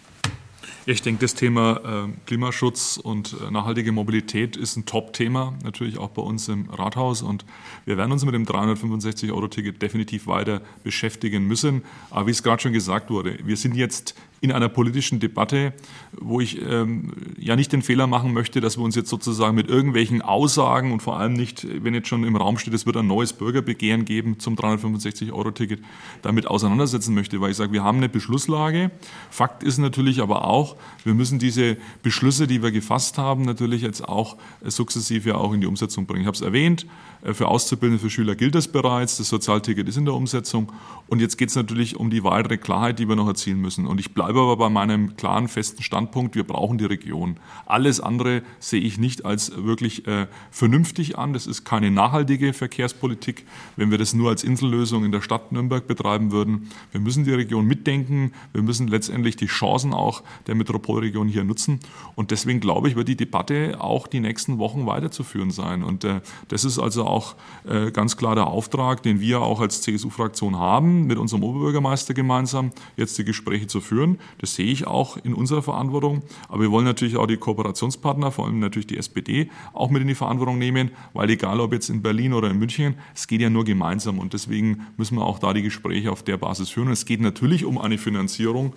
Ich denke, das Thema äh, Klimaschutz und äh, nachhaltige Mobilität ist ein Top-Thema, natürlich auch bei uns im Rathaus. Und wir werden uns mit dem 365-Euro-Ticket definitiv weiter beschäftigen müssen. Aber wie es gerade schon gesagt wurde, wir sind jetzt in einer politischen Debatte, wo ich ähm, ja nicht den Fehler machen möchte, dass wir uns jetzt sozusagen mit irgendwelchen Aussagen und vor allem nicht, wenn jetzt schon im Raum steht, es wird ein neues Bürgerbegehren geben zum 365-Euro-Ticket, damit auseinandersetzen möchte, weil ich sage, wir haben eine Beschlusslage. Fakt ist natürlich aber auch, wir müssen diese Beschlüsse, die wir gefasst haben, natürlich jetzt auch sukzessive auch in die Umsetzung bringen. Ich habe es erwähnt, äh, für Auszubildende, für Schüler gilt das bereits, das Sozialticket ist in der Umsetzung und jetzt geht es natürlich um die weitere Klarheit, die wir noch erzielen müssen. Und ich bleibe bleibe aber bei meinem klaren, festen Standpunkt, wir brauchen die Region. Alles andere sehe ich nicht als wirklich äh, vernünftig an. Das ist keine nachhaltige Verkehrspolitik, wenn wir das nur als Insellösung in der Stadt Nürnberg betreiben würden. Wir müssen die Region mitdenken. Wir müssen letztendlich die Chancen auch der Metropolregion hier nutzen. Und deswegen glaube ich, wird die Debatte auch die nächsten Wochen weiterzuführen sein. Und äh, das ist also auch äh, ganz klar der Auftrag, den wir auch als CSU-Fraktion haben, mit unserem Oberbürgermeister gemeinsam jetzt die Gespräche zu führen. Das sehe ich auch in unserer Verantwortung. Aber wir wollen natürlich auch die Kooperationspartner, vor allem natürlich die SPD, auch mit in die Verantwortung nehmen, weil egal ob jetzt in Berlin oder in München, es geht ja nur gemeinsam. Und deswegen müssen wir auch da die Gespräche auf der Basis führen. Und es geht natürlich um eine Finanzierung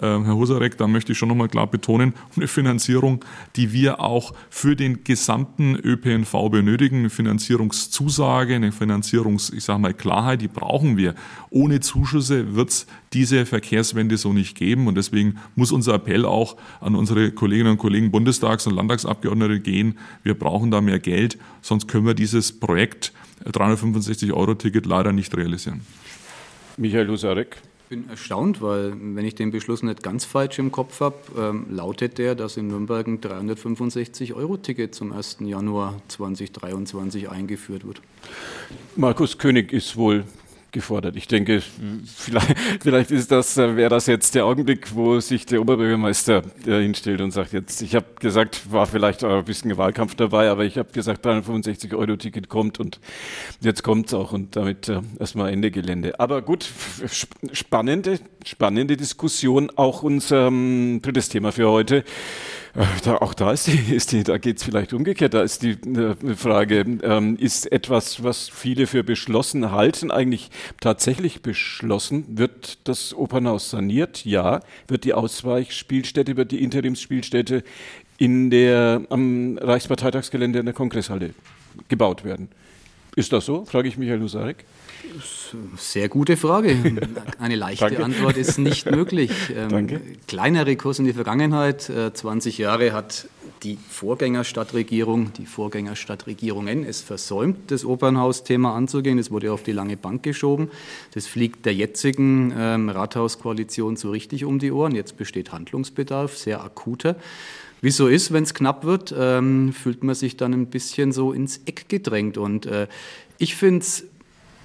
Herr Husarek, da möchte ich schon nochmal klar betonen, eine Finanzierung, die wir auch für den gesamten ÖPNV benötigen, eine Finanzierungszusage, eine Finanzierungs, ich sage mal, Klarheit, die brauchen wir. Ohne Zuschüsse wird es diese Verkehrswende so nicht geben und deswegen muss unser Appell auch an unsere Kolleginnen und Kollegen Bundestags- und Landtagsabgeordnete gehen. Wir brauchen da mehr Geld, sonst können wir dieses Projekt 365-Euro-Ticket leider nicht realisieren. Michael Husarek. Ich bin erstaunt, weil wenn ich den Beschluss nicht ganz falsch im Kopf habe, ähm, lautet der, dass in Nürnberg ein 365-Euro-Ticket zum 1. Januar 2023 eingeführt wird. Markus König ist wohl gefordert. Ich denke, vielleicht, vielleicht ist das, äh, wäre das jetzt der Augenblick, wo sich der Oberbürgermeister äh, hinstellt und sagt, jetzt, ich habe gesagt, war vielleicht ein bisschen Wahlkampf dabei, aber ich habe gesagt, 365 Euro Ticket kommt und jetzt kommt es auch und damit äh, erstmal Ende Gelände. Aber gut, spannende, spannende Diskussion, auch unser ähm, drittes Thema für heute. Äh, da, auch da ist die, *laughs* ist die da geht es vielleicht umgekehrt. Da ist die äh, Frage, ähm, ist etwas, was viele für beschlossen halten, eigentlich tatsächlich beschlossen? Wird das Opernhaus saniert? Ja. Wird die Ausweichspielstätte, wird die Interimsspielstätte in der, am Reichsparteitagsgelände in der Kongresshalle gebaut werden? Ist das so? Frage ich Michael Husarek. Sehr gute Frage. *laughs* Eine leichte. Antwort ist nicht möglich. *laughs* Ähm, Danke. Kleinere Kurs in die Vergangenheit. 20 äh, Jahre hat die Vorgängerstadtregierung, die Vorgängerstadtregierungen es versäumt, das Opernhausthema anzugehen. Es wurde auf die lange Bank geschoben. Das fliegt der jetzigen ähm, Rathauskoalition so richtig um die Ohren. Jetzt besteht Handlungsbedarf, sehr akuter. Wie es so ist, wenn es knapp wird, ähm, fühlt man sich dann ein bisschen so ins Eck gedrängt. Und äh, ich finde es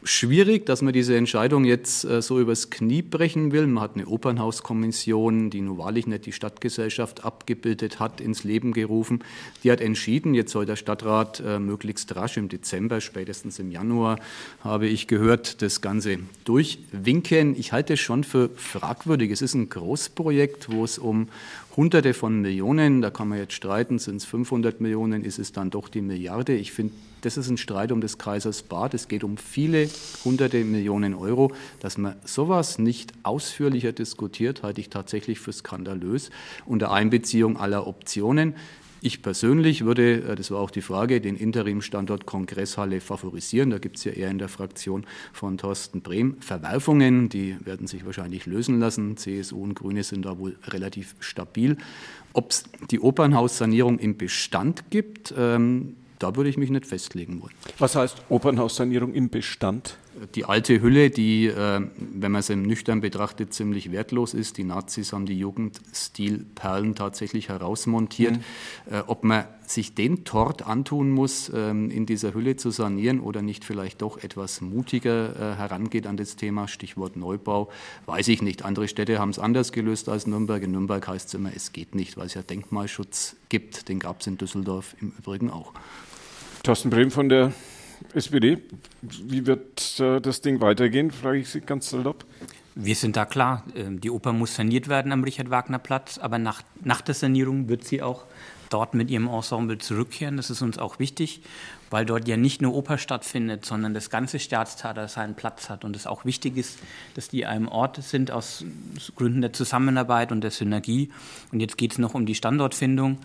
schwierig, dass man diese Entscheidung jetzt äh, so übers Knie brechen will. Man hat eine Opernhauskommission, die nun wahrlich nicht die Stadtgesellschaft abgebildet hat, ins Leben gerufen. Die hat entschieden, jetzt soll der Stadtrat äh, möglichst rasch im Dezember, spätestens im Januar, habe ich gehört, das Ganze durchwinken. Ich halte es schon für fragwürdig. Es ist ein Großprojekt, wo es um Hunderte von Millionen, da kann man jetzt streiten, sind es 500 Millionen, ist es dann doch die Milliarde. Ich finde, das ist ein Streit um des Kaisers Bad. Es geht um viele hunderte Millionen Euro. Dass man sowas nicht ausführlicher diskutiert, halte ich tatsächlich für skandalös unter Einbeziehung aller Optionen. Ich persönlich würde, äh, das war auch die Frage, den Interimstandort Kongresshalle favorisieren. Da gibt es ja eher in der Fraktion von Thorsten Brehm Verwerfungen, die werden sich wahrscheinlich lösen lassen. CSU und Grüne sind da wohl relativ stabil. Ob es die Opernhaussanierung im Bestand gibt, ähm, da würde ich mich nicht festlegen wollen. Was heißt Opernhaussanierung im Bestand? Die alte Hülle, die, äh, wenn man es im nüchtern betrachtet, ziemlich wertlos ist. Die Nazis haben die Jugendstilperlen tatsächlich herausmontiert. Mhm. Äh, ob man sich den Tort antun muss, ähm, in dieser Hülle zu sanieren oder nicht vielleicht doch etwas mutiger äh, herangeht an das Thema, Stichwort Neubau, weiß ich nicht. Andere Städte haben es anders gelöst als Nürnberg. In Nürnberg heißt es immer, es geht nicht, weil es ja Denkmalschutz gibt. Den gab es in Düsseldorf im Übrigen auch. Thorsten Brehm von der SPD. Wie wird äh, das Ding weitergehen, frage ich Sie ganz salopp. Wir sind da klar. Ähm, die Oper muss saniert werden am Richard-Wagner-Platz, aber nach, nach der Sanierung wird sie auch dort mit ihrem Ensemble zurückkehren. Das ist uns auch wichtig, weil dort ja nicht nur Oper stattfindet, sondern das ganze Staatstheater seinen Platz hat. Und es auch wichtig ist, dass die einem Ort sind aus Gründen der Zusammenarbeit und der Synergie. Und jetzt geht es noch um die Standortfindung.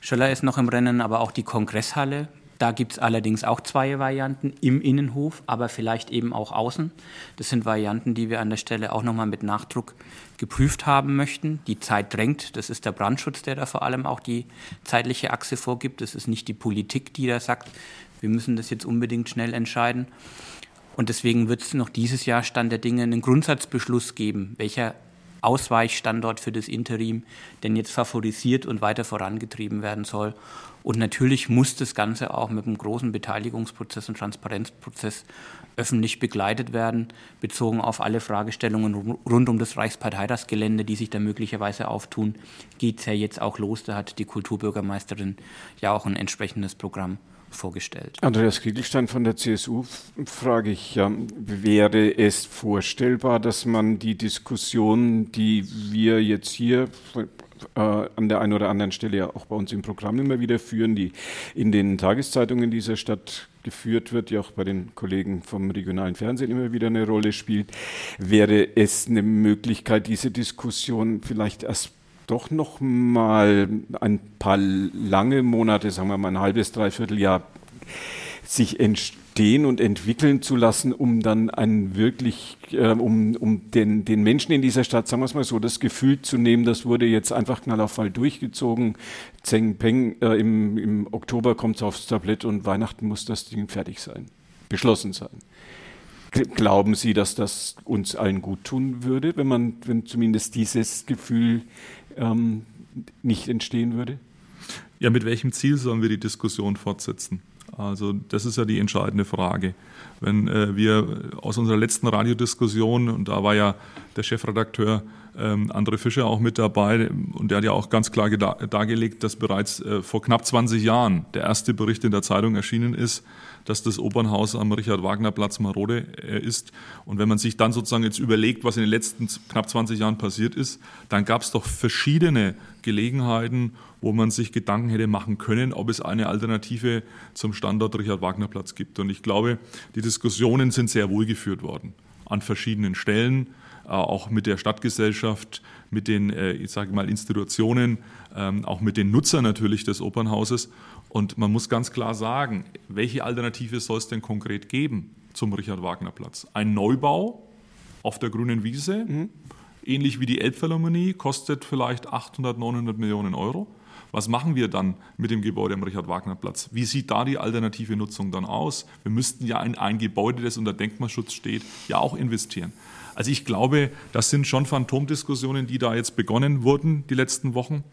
Schöller ist noch im Rennen, aber auch die Kongresshalle da gibt es allerdings auch zwei Varianten im Innenhof, aber vielleicht eben auch außen. Das sind Varianten, die wir an der Stelle auch nochmal mit Nachdruck geprüft haben möchten. Die Zeit drängt. Das ist der Brandschutz, der da vor allem auch die zeitliche Achse vorgibt. Das ist nicht die Politik, die da sagt, wir müssen das jetzt unbedingt schnell entscheiden. Und deswegen wird es noch dieses Jahr Stand der Dinge einen Grundsatzbeschluss geben, welcher Ausweichstandort für das Interim denn jetzt favorisiert und weiter vorangetrieben werden soll. Und natürlich muss das Ganze auch mit einem großen Beteiligungsprozess und Transparenzprozess öffentlich begleitet werden, bezogen auf alle Fragestellungen rund um das Reichsparteitagsgelände, die sich da möglicherweise auftun, geht es ja jetzt auch los. Da hat die Kulturbürgermeisterin ja auch ein entsprechendes Programm vorgestellt. Andreas Kriegelstein von der CSU frage ich, ja, wäre es vorstellbar, dass man die Diskussion, die wir jetzt hier äh, an der einen oder anderen Stelle ja auch bei uns im Programm immer wieder führen, die in den Tageszeitungen dieser Stadt geführt wird, die auch bei den Kollegen vom regionalen Fernsehen immer wieder eine Rolle spielt, wäre es eine Möglichkeit, diese Diskussion vielleicht erst doch noch mal ein paar lange Monate, sagen wir mal ein halbes, dreiviertel Jahr, sich entstehen entstehen und entwickeln zu lassen, um dann ein wirklich, äh, um, um den, den Menschen in dieser Stadt, sagen wir es mal so, das Gefühl zu nehmen, das wurde jetzt einfach knall auf Fall durchgezogen. Zeng Peng, äh, im, im Oktober kommt es aufs Tablett und Weihnachten muss das Ding fertig sein, beschlossen sein. Glauben Sie, dass das uns allen gut tun würde, wenn man, wenn zumindest dieses Gefühl ähm, nicht entstehen würde? Ja, mit welchem Ziel sollen wir die Diskussion fortsetzen? Also das ist ja die entscheidende Frage. Wenn äh, wir aus unserer letzten Radiodiskussion, und da war ja der Chefredakteur ähm, André Fischer auch mit dabei, und der hat ja auch ganz klar dargelegt, dass bereits äh, vor knapp 20 Jahren der erste Bericht in der Zeitung erschienen ist, dass das Opernhaus am Richard-Wagner-Platz marode äh, ist. Und wenn man sich dann sozusagen jetzt überlegt, was in den letzten knapp 20 Jahren passiert ist, dann gab es doch verschiedene Gelegenheiten, wo man sich Gedanken hätte machen können, ob es eine Alternative zum Standort Richard-Wagner-Platz gibt. Und ich glaube, die Diskussionen sind sehr wohl geführt worden an verschiedenen Stellen, auch mit der Stadtgesellschaft, mit den, äh, ich sage mal, Institutionen, ähm, auch mit den Nutzern natürlich des Opernhauses. Und man muss ganz klar sagen, welche Alternative soll es denn konkret geben zum Richard-Wagner-Platz? Ein Neubau auf der grünen Wiese, mhm. ähnlich wie die Elbphilharmonie, kostet vielleicht 800, 900 Millionen Euro. Was machen wir dann mit dem Gebäude am Richard-Wagner-Platz? Wie sieht da die alternative Nutzung dann aus? Wir müssten ja in ein Gebäude, das unter Denkmalschutz steht, ja auch investieren. Also ich glaube, das sind schon Phantomdiskussionen, die da jetzt begonnen wurden die letzten Wochen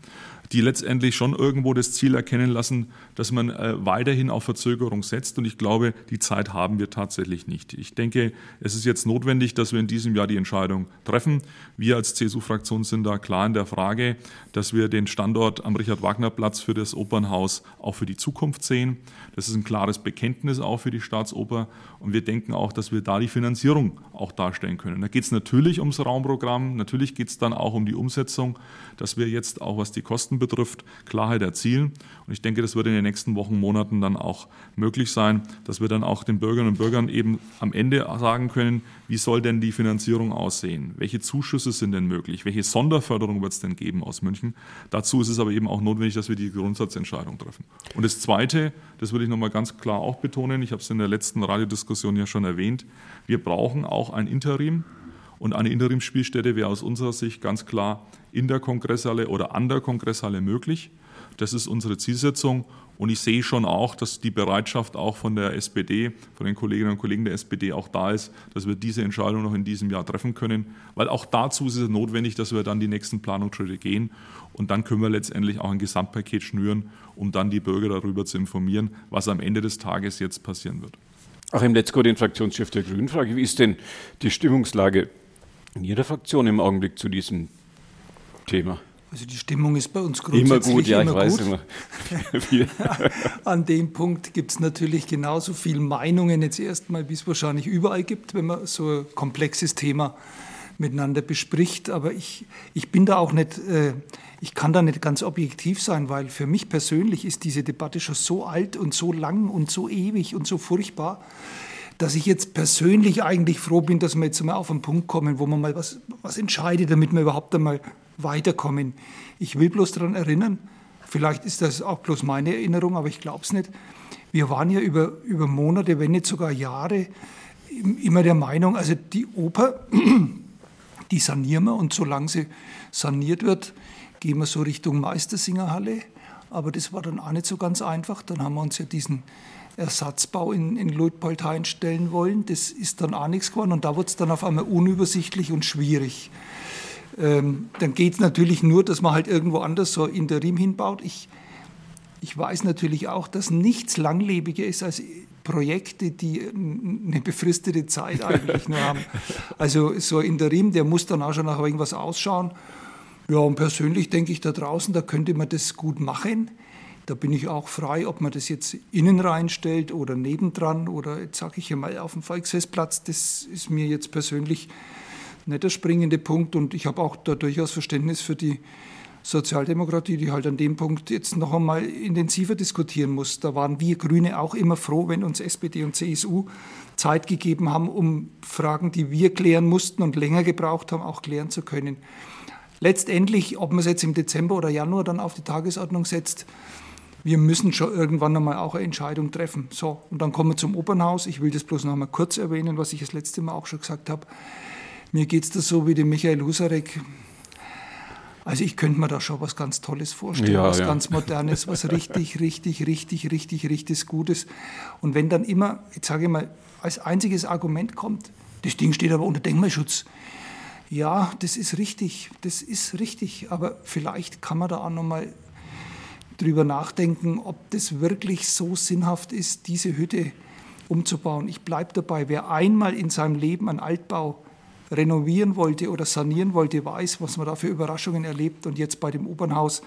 die letztendlich schon irgendwo das Ziel erkennen lassen, dass man äh, weiterhin auf Verzögerung setzt. Und ich glaube, die Zeit haben wir tatsächlich nicht. Ich denke, es ist jetzt notwendig, dass wir in diesem Jahr die Entscheidung treffen. Wir als CSU-Fraktion sind da klar in der Frage, dass wir den Standort am Richard-Wagner-Platz für das Opernhaus auch für die Zukunft sehen. Das ist ein klares Bekenntnis auch für die Staatsoper. Und wir denken auch, dass wir da die Finanzierung auch darstellen können. Da geht es natürlich ums Raumprogramm, natürlich geht es dann auch um die Umsetzung, dass wir jetzt auch, was die Kosten betrifft, Klarheit erzielen. Und ich denke, das wird in den nächsten Wochen, Monaten dann auch möglich sein, dass wir dann auch den Bürgerinnen und Bürgern eben am Ende sagen können, wie soll denn die Finanzierung aussehen? Welche Zuschüsse sind denn möglich? Welche Sonderförderung wird es denn geben aus München? Dazu ist es aber eben auch notwendig, dass wir die Grundsatzentscheidung treffen. Und das Zweite, das würde ich nochmal ganz klar auch betonen, ich habe es in der letzten Radiodiskussion ja schon erwähnt, wir brauchen auch ein Interim. Und eine Interimsspielstätte wäre aus unserer Sicht ganz klar in der Kongresshalle oder an der Kongresshalle möglich. Das ist unsere Zielsetzung. Und ich sehe schon auch, dass die Bereitschaft auch von der SPD, von den Kolleginnen und Kollegen der SPD auch da ist, dass wir diese Entscheidung noch in diesem Jahr treffen können. Weil auch dazu ist es notwendig, dass wir dann die nächsten Planungsschritte gehen. Und dann können wir letztendlich auch ein Gesamtpaket schnüren, um dann die Bürger darüber zu informieren, was am Ende des Tages jetzt passieren wird. Achim Letzko, den Fraktionschef der Grünen, frage, wie ist denn die Stimmungslage in Ihrer Fraktion im Augenblick zu diesem Thema? Also die Stimmung ist bei uns grundsätzlich immer gut. Ja, immer ich gut. weiß immer. *laughs* An dem Punkt gibt es natürlich genauso viele Meinungen jetzt erstmal, wie es wahrscheinlich überall gibt, wenn man so ein komplexes Thema miteinander bespricht. Aber ich, ich bin da auch nicht, äh, ich kann da nicht ganz objektiv sein, weil für mich persönlich ist diese Debatte schon so alt und so lang und so ewig und so furchtbar dass ich jetzt persönlich eigentlich froh bin, dass wir jetzt mal auf einen Punkt kommen, wo man mal was, was entscheidet, damit wir überhaupt einmal weiterkommen. Ich will bloß daran erinnern, vielleicht ist das auch bloß meine Erinnerung, aber ich glaube es nicht. Wir waren ja über, über Monate, wenn nicht sogar Jahre, immer der Meinung, also die Oper, *clears throat* die sanieren wir und solange sie saniert wird, gehen wir so Richtung Meistersingerhalle. Aber das war dann auch nicht so ganz einfach. Dann haben wir uns ja diesen Ersatzbau in, in Luitpoldhain stellen wollen. Das ist dann auch nichts geworden und da wird es dann auf einmal unübersichtlich und schwierig. Ähm, dann geht es natürlich nur, dass man halt irgendwo anders so Interim hinbaut. Ich, ich weiß natürlich auch, dass nichts langlebiger ist als Projekte, die eine befristete Zeit *laughs* eigentlich nur haben. Also so ein Interim, der muss dann auch schon nach irgendwas ausschauen. Ja, und persönlich denke ich da draußen, da könnte man das gut machen. Da bin ich auch frei, ob man das jetzt innen reinstellt oder nebendran oder jetzt sage ich mal auf dem Volksfestplatz. Das ist mir jetzt persönlich nicht der springende Punkt und ich habe auch da durchaus Verständnis für die Sozialdemokratie, die halt an dem Punkt jetzt noch einmal intensiver diskutieren muss. Da waren wir Grüne auch immer froh, wenn uns SPD und CSU Zeit gegeben haben, um Fragen, die wir klären mussten und länger gebraucht haben, auch klären zu können. Letztendlich, ob man es jetzt im Dezember oder Januar dann auf die Tagesordnung setzt, wir müssen schon irgendwann einmal auch eine Entscheidung treffen. So, und dann kommen wir zum Opernhaus. Ich will das bloß noch einmal kurz erwähnen, was ich das letzte Mal auch schon gesagt habe. Mir geht es da so wie dem Michael Husarek. Also ich könnte mir da schon was ganz Tolles vorstellen, ja, was ja. ganz Modernes, was richtig, *laughs* richtig, richtig, richtig, richtig Gutes. Und wenn dann immer, jetzt sage ich mal, als einziges Argument kommt, das Ding steht aber unter Denkmalschutz. Ja, das ist richtig, das ist richtig, aber vielleicht kann man da auch nochmal drüber nachdenken, ob das wirklich so sinnhaft ist, diese Hütte umzubauen. Ich bleibe dabei, wer einmal in seinem Leben einen Altbau renovieren wollte oder sanieren wollte, weiß, was man da für Überraschungen erlebt. Und jetzt bei dem Opernhaus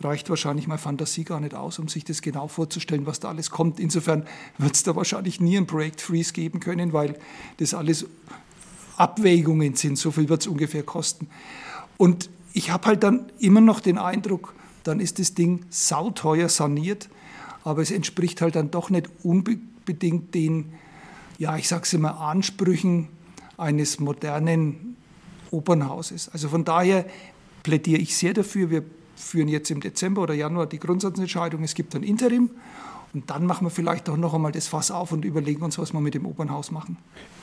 reicht wahrscheinlich meine Fantasie gar nicht aus, um sich das genau vorzustellen, was da alles kommt. Insofern wird es da wahrscheinlich nie ein Projekt Freeze geben können, weil das alles Abwägungen sind. So viel wird es ungefähr kosten. Und ich habe halt dann immer noch den Eindruck, dann ist das Ding sauteuer saniert, aber es entspricht halt dann doch nicht unbedingt den, ja, ich sage es immer, Ansprüchen eines modernen Opernhauses. Also von daher plädiere ich sehr dafür, wir führen jetzt im Dezember oder Januar die Grundsatzentscheidung, es gibt ein Interim und dann machen wir vielleicht auch noch einmal das Fass auf und überlegen uns, was wir mit dem Opernhaus machen.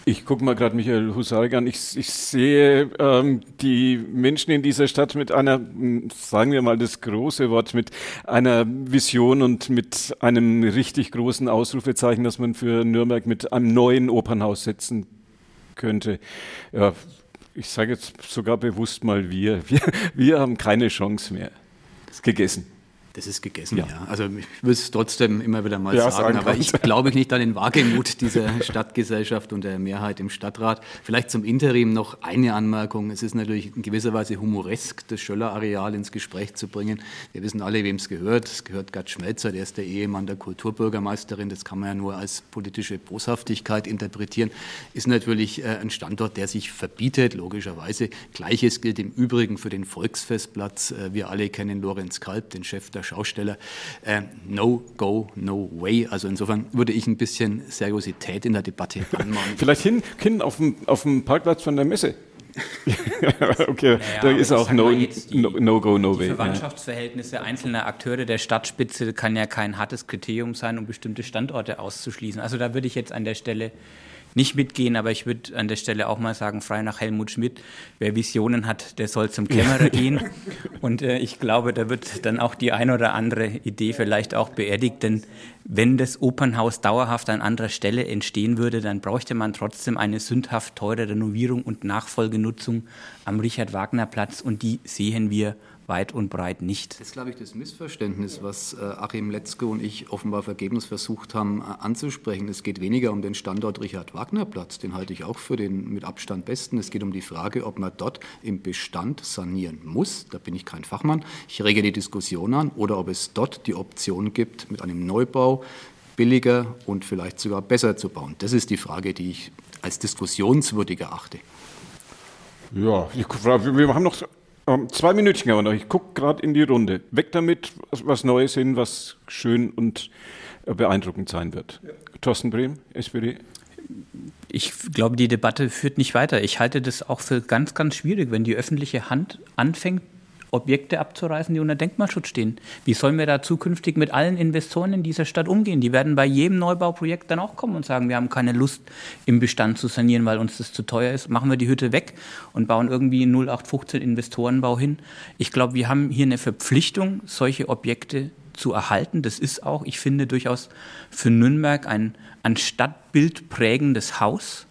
Ich gucke mal gerade Michael Husarik an. Ich, ich sehe ähm, die Menschen in dieser Stadt mit einer, hm, sagen wir mal das große Wort, mit einer Vision und mit einem richtig großen Ausrufezeichen, das man für Nürnberg mit einem neuen Opernhaus setzen könnte. Ja, ich sage jetzt sogar bewusst mal wir. wir. Wir haben keine Chance mehr. Ist gegessen. Das ist gegessen, ja. ja. Also ich will es trotzdem immer wieder mal ja, sagen, aber ich *laughs* glaube nicht an den Wagemut dieser Stadtgesellschaft und der Mehrheit im Stadtrat. Vielleicht zum Interim noch eine Anmerkung. Es ist natürlich in gewisser Weise humoresk, das Schöller-Areal ins Gespräch zu bringen. Wir wissen alle, wem es gehört. Es gehört Gerd Schmelzer, der ist der Ehemann der Kulturbürgermeisterin. Das kann man ja nur als politische Boshaftigkeit interpretieren. Ist natürlich äh, ein Standort, der sich verbietet, logischerweise. Gleiches gilt im Übrigen für den Volksfestplatz. Äh, wir alle kennen Lorenz Kalb, den Chef der Schausteller. Äh, no go, no way. Also insofern würde ich ein bisschen Seriosität in der Debatte *laughs* anmahnen. Vielleicht hin, hin auf, dem, auf dem Parkplatz von der Messe. *laughs* okay, naja, da ist auch no, no, no, go, no way. Die Verwandtschaftsverhältnisse einzelner Akteure der Stadtspitze kann ja kein hartes Kriterium sein, um bestimmte Standorte auszuschließen. Also da würde ich jetzt an der Stelle nicht mitgehen, aber ich würde an der Stelle auch mal sagen, frei nach Helmut Schmidt, wer Visionen hat, der soll zum Kämmerer *laughs* gehen. Und äh, ich glaube, da wird dann auch die ein oder andere Idee vielleicht auch beerdigt, denn wenn das Opernhaus dauerhaft an anderer Stelle entstehen würde, dann bräuchte man trotzdem eine sündhaft teure Renovierung und Nachfolgenutzung am Richard-Wagner-Platz. Und die sehen wir weit und breit nicht. Das ist, glaube ich, das Missverständnis, was äh, Achim Letzke und ich offenbar vergebens versucht haben äh, anzusprechen. Es geht weniger um den Standort Richard-Wagner-Platz, den halte ich auch für den mit Abstand besten. Es geht um die Frage, ob man dort im Bestand sanieren muss. Da bin ich kein Fachmann. Ich rege die Diskussion an. Oder ob es dort die Option gibt, mit einem Neubau billiger und vielleicht sogar besser zu bauen. Das ist die Frage, die ich als diskussionswürdig erachte. Ja, wir haben noch um, ähm, zwei Minütchen aber noch. Ich gucke gerade in die Runde. Weg damit, was Neues hin, was schön und äh, beeindruckend sein wird. Ja. Thorsten Brehm, SPD. Ich glaube, die Debatte führt nicht weiter. Ich halte das auch für ganz, ganz schwierig, wenn die öffentliche Hand anfängt, Objekte abzureißen, die unter Denkmalschutz stehen. Wie sollen wir da zukünftig mit allen Investoren in dieser Stadt umgehen? Die werden bei jedem Neubauprojekt dann auch kommen und sagen, wir haben keine Lust, im Bestand zu sanieren, weil uns das zu teuer ist. Machen wir die Hütte weg und bauen irgendwie einen 0815 Investorenbau hin. Ich glaube, wir haben hier eine Verpflichtung, solche Objekte zu erhalten. Das ist auch, ich finde, durchaus für Nürnberg ein an Stadtbild prägendes Haus.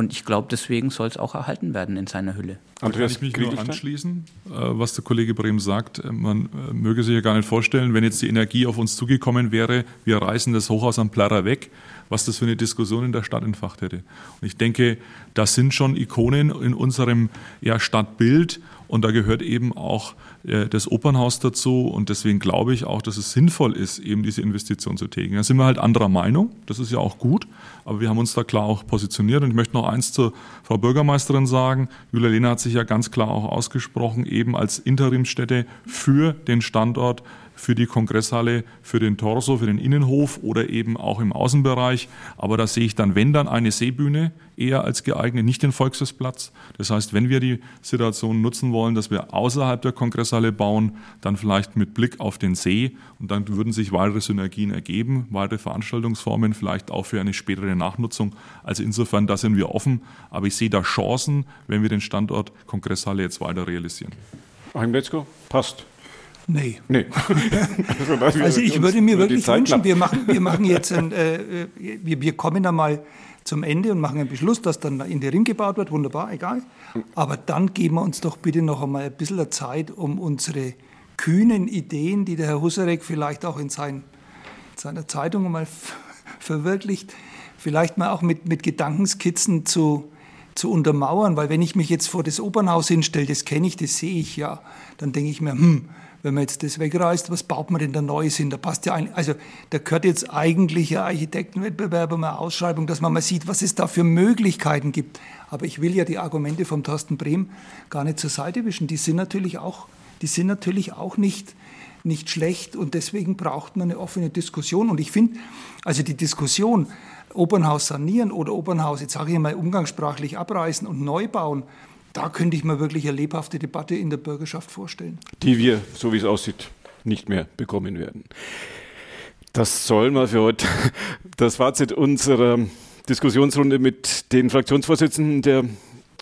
Und ich glaube, deswegen soll es auch erhalten werden in seiner Hülle. Andreas, kann ich mich nur anschließen, äh, was der Kollege Brehm sagt. Äh, man äh, möge sich ja gar nicht vorstellen, wenn jetzt die Energie auf uns zugekommen wäre, wir reißen das Hochhaus am Plärrer weg, was das für eine Diskussion in der Stadt entfacht hätte. Und ich denke, das sind schon Ikonen in unserem ja, Stadtbild und da gehört eben auch äh, das Opernhaus dazu. Und deswegen glaube ich auch, dass es sinnvoll ist, eben diese Investition zu tätigen. Da sind wir halt anderer Meinung. Das ist ja auch gut. Aber wir haben uns da klar auch positioniert. Und ich möchte noch eins zur Frau Bürgermeisterin sagen. Julia Lehner hat sich ja ganz klar auch ausgesprochen, eben als Interimsstätte für den Standort für die Kongresshalle, für den Torso, für den Innenhof oder eben auch im Außenbereich. Aber da sehe ich dann, wenn dann eine Seebühne eher als geeignet, nicht den Volksfestplatz. Das heißt, wenn wir die Situation nutzen wollen, dass wir außerhalb der Kongresshalle bauen, dann vielleicht mit Blick auf den See und dann würden sich weitere Synergien ergeben, weitere Veranstaltungsformen, vielleicht auch für eine spätere Nachnutzung. Also insofern, da sind wir offen. Aber ich sehe da Chancen, wenn wir den Standort Kongresshalle jetzt weiter realisieren. Achim Betzko, passt. Nee. nee. *laughs* also, also ich würde mir wirklich wünschen, wir machen, wir machen *laughs* jetzt, ein, äh, wir, wir kommen da mal zum Ende und machen einen Beschluss, dass dann in der Ring gebaut wird, wunderbar, egal. Aber dann geben wir uns doch bitte noch einmal ein bisschen Zeit, um unsere kühnen Ideen, die der Herr Husarek vielleicht auch in, sein, in seiner Zeitung mal verwirklicht, vielleicht mal auch mit, mit Gedankenskizzen zu, zu untermauern, weil wenn ich mich jetzt vor das Opernhaus hinstelle, das kenne ich, das sehe ich ja, dann denke ich mir, hm, wenn man jetzt das wegreißt, was baut man denn da Neues hin? Da passt ja ein, also da gehört jetzt eigentlich ein Architektenwettbewerb, eine Ausschreibung, dass man mal sieht, was es da für Möglichkeiten gibt. Aber ich will ja die Argumente vom Thorsten Brehm gar nicht zur Seite wischen. Die sind natürlich auch, die sind natürlich auch nicht, nicht schlecht und deswegen braucht man eine offene Diskussion. Und ich finde, also die Diskussion, Opernhaus sanieren oder Opernhaus, jetzt sage ich mal umgangssprachlich abreißen und neu bauen, da könnte ich mir wirklich eine lebhafte Debatte in der Bürgerschaft vorstellen. Die wir, so wie es aussieht, nicht mehr bekommen werden. Das soll mal für heute das Fazit unserer Diskussionsrunde mit den Fraktionsvorsitzenden der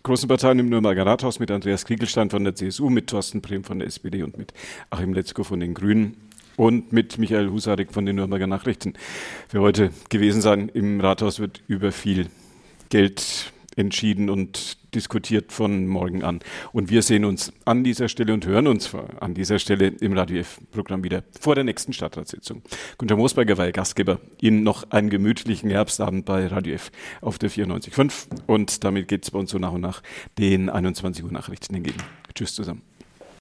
großen Parteien im Nürnberger Rathaus, mit Andreas Kriegelstein von der CSU, mit Thorsten Brehm von der SPD und mit Achim Letzko von den Grünen und mit Michael Husarek von den Nürnberger Nachrichten für heute gewesen sein. Im Rathaus wird über viel Geld entschieden und diskutiert von morgen an. Und wir sehen uns an dieser Stelle und hören uns an dieser Stelle im Radio F-Programm wieder vor der nächsten Stadtratssitzung. Günter Moosberger war Ihr Gastgeber. Ihnen noch einen gemütlichen Herbstabend bei Radio F auf der 94.5. Und damit geht es bei uns so nach und nach den 21 Uhr Nachrichten entgegen. Tschüss zusammen.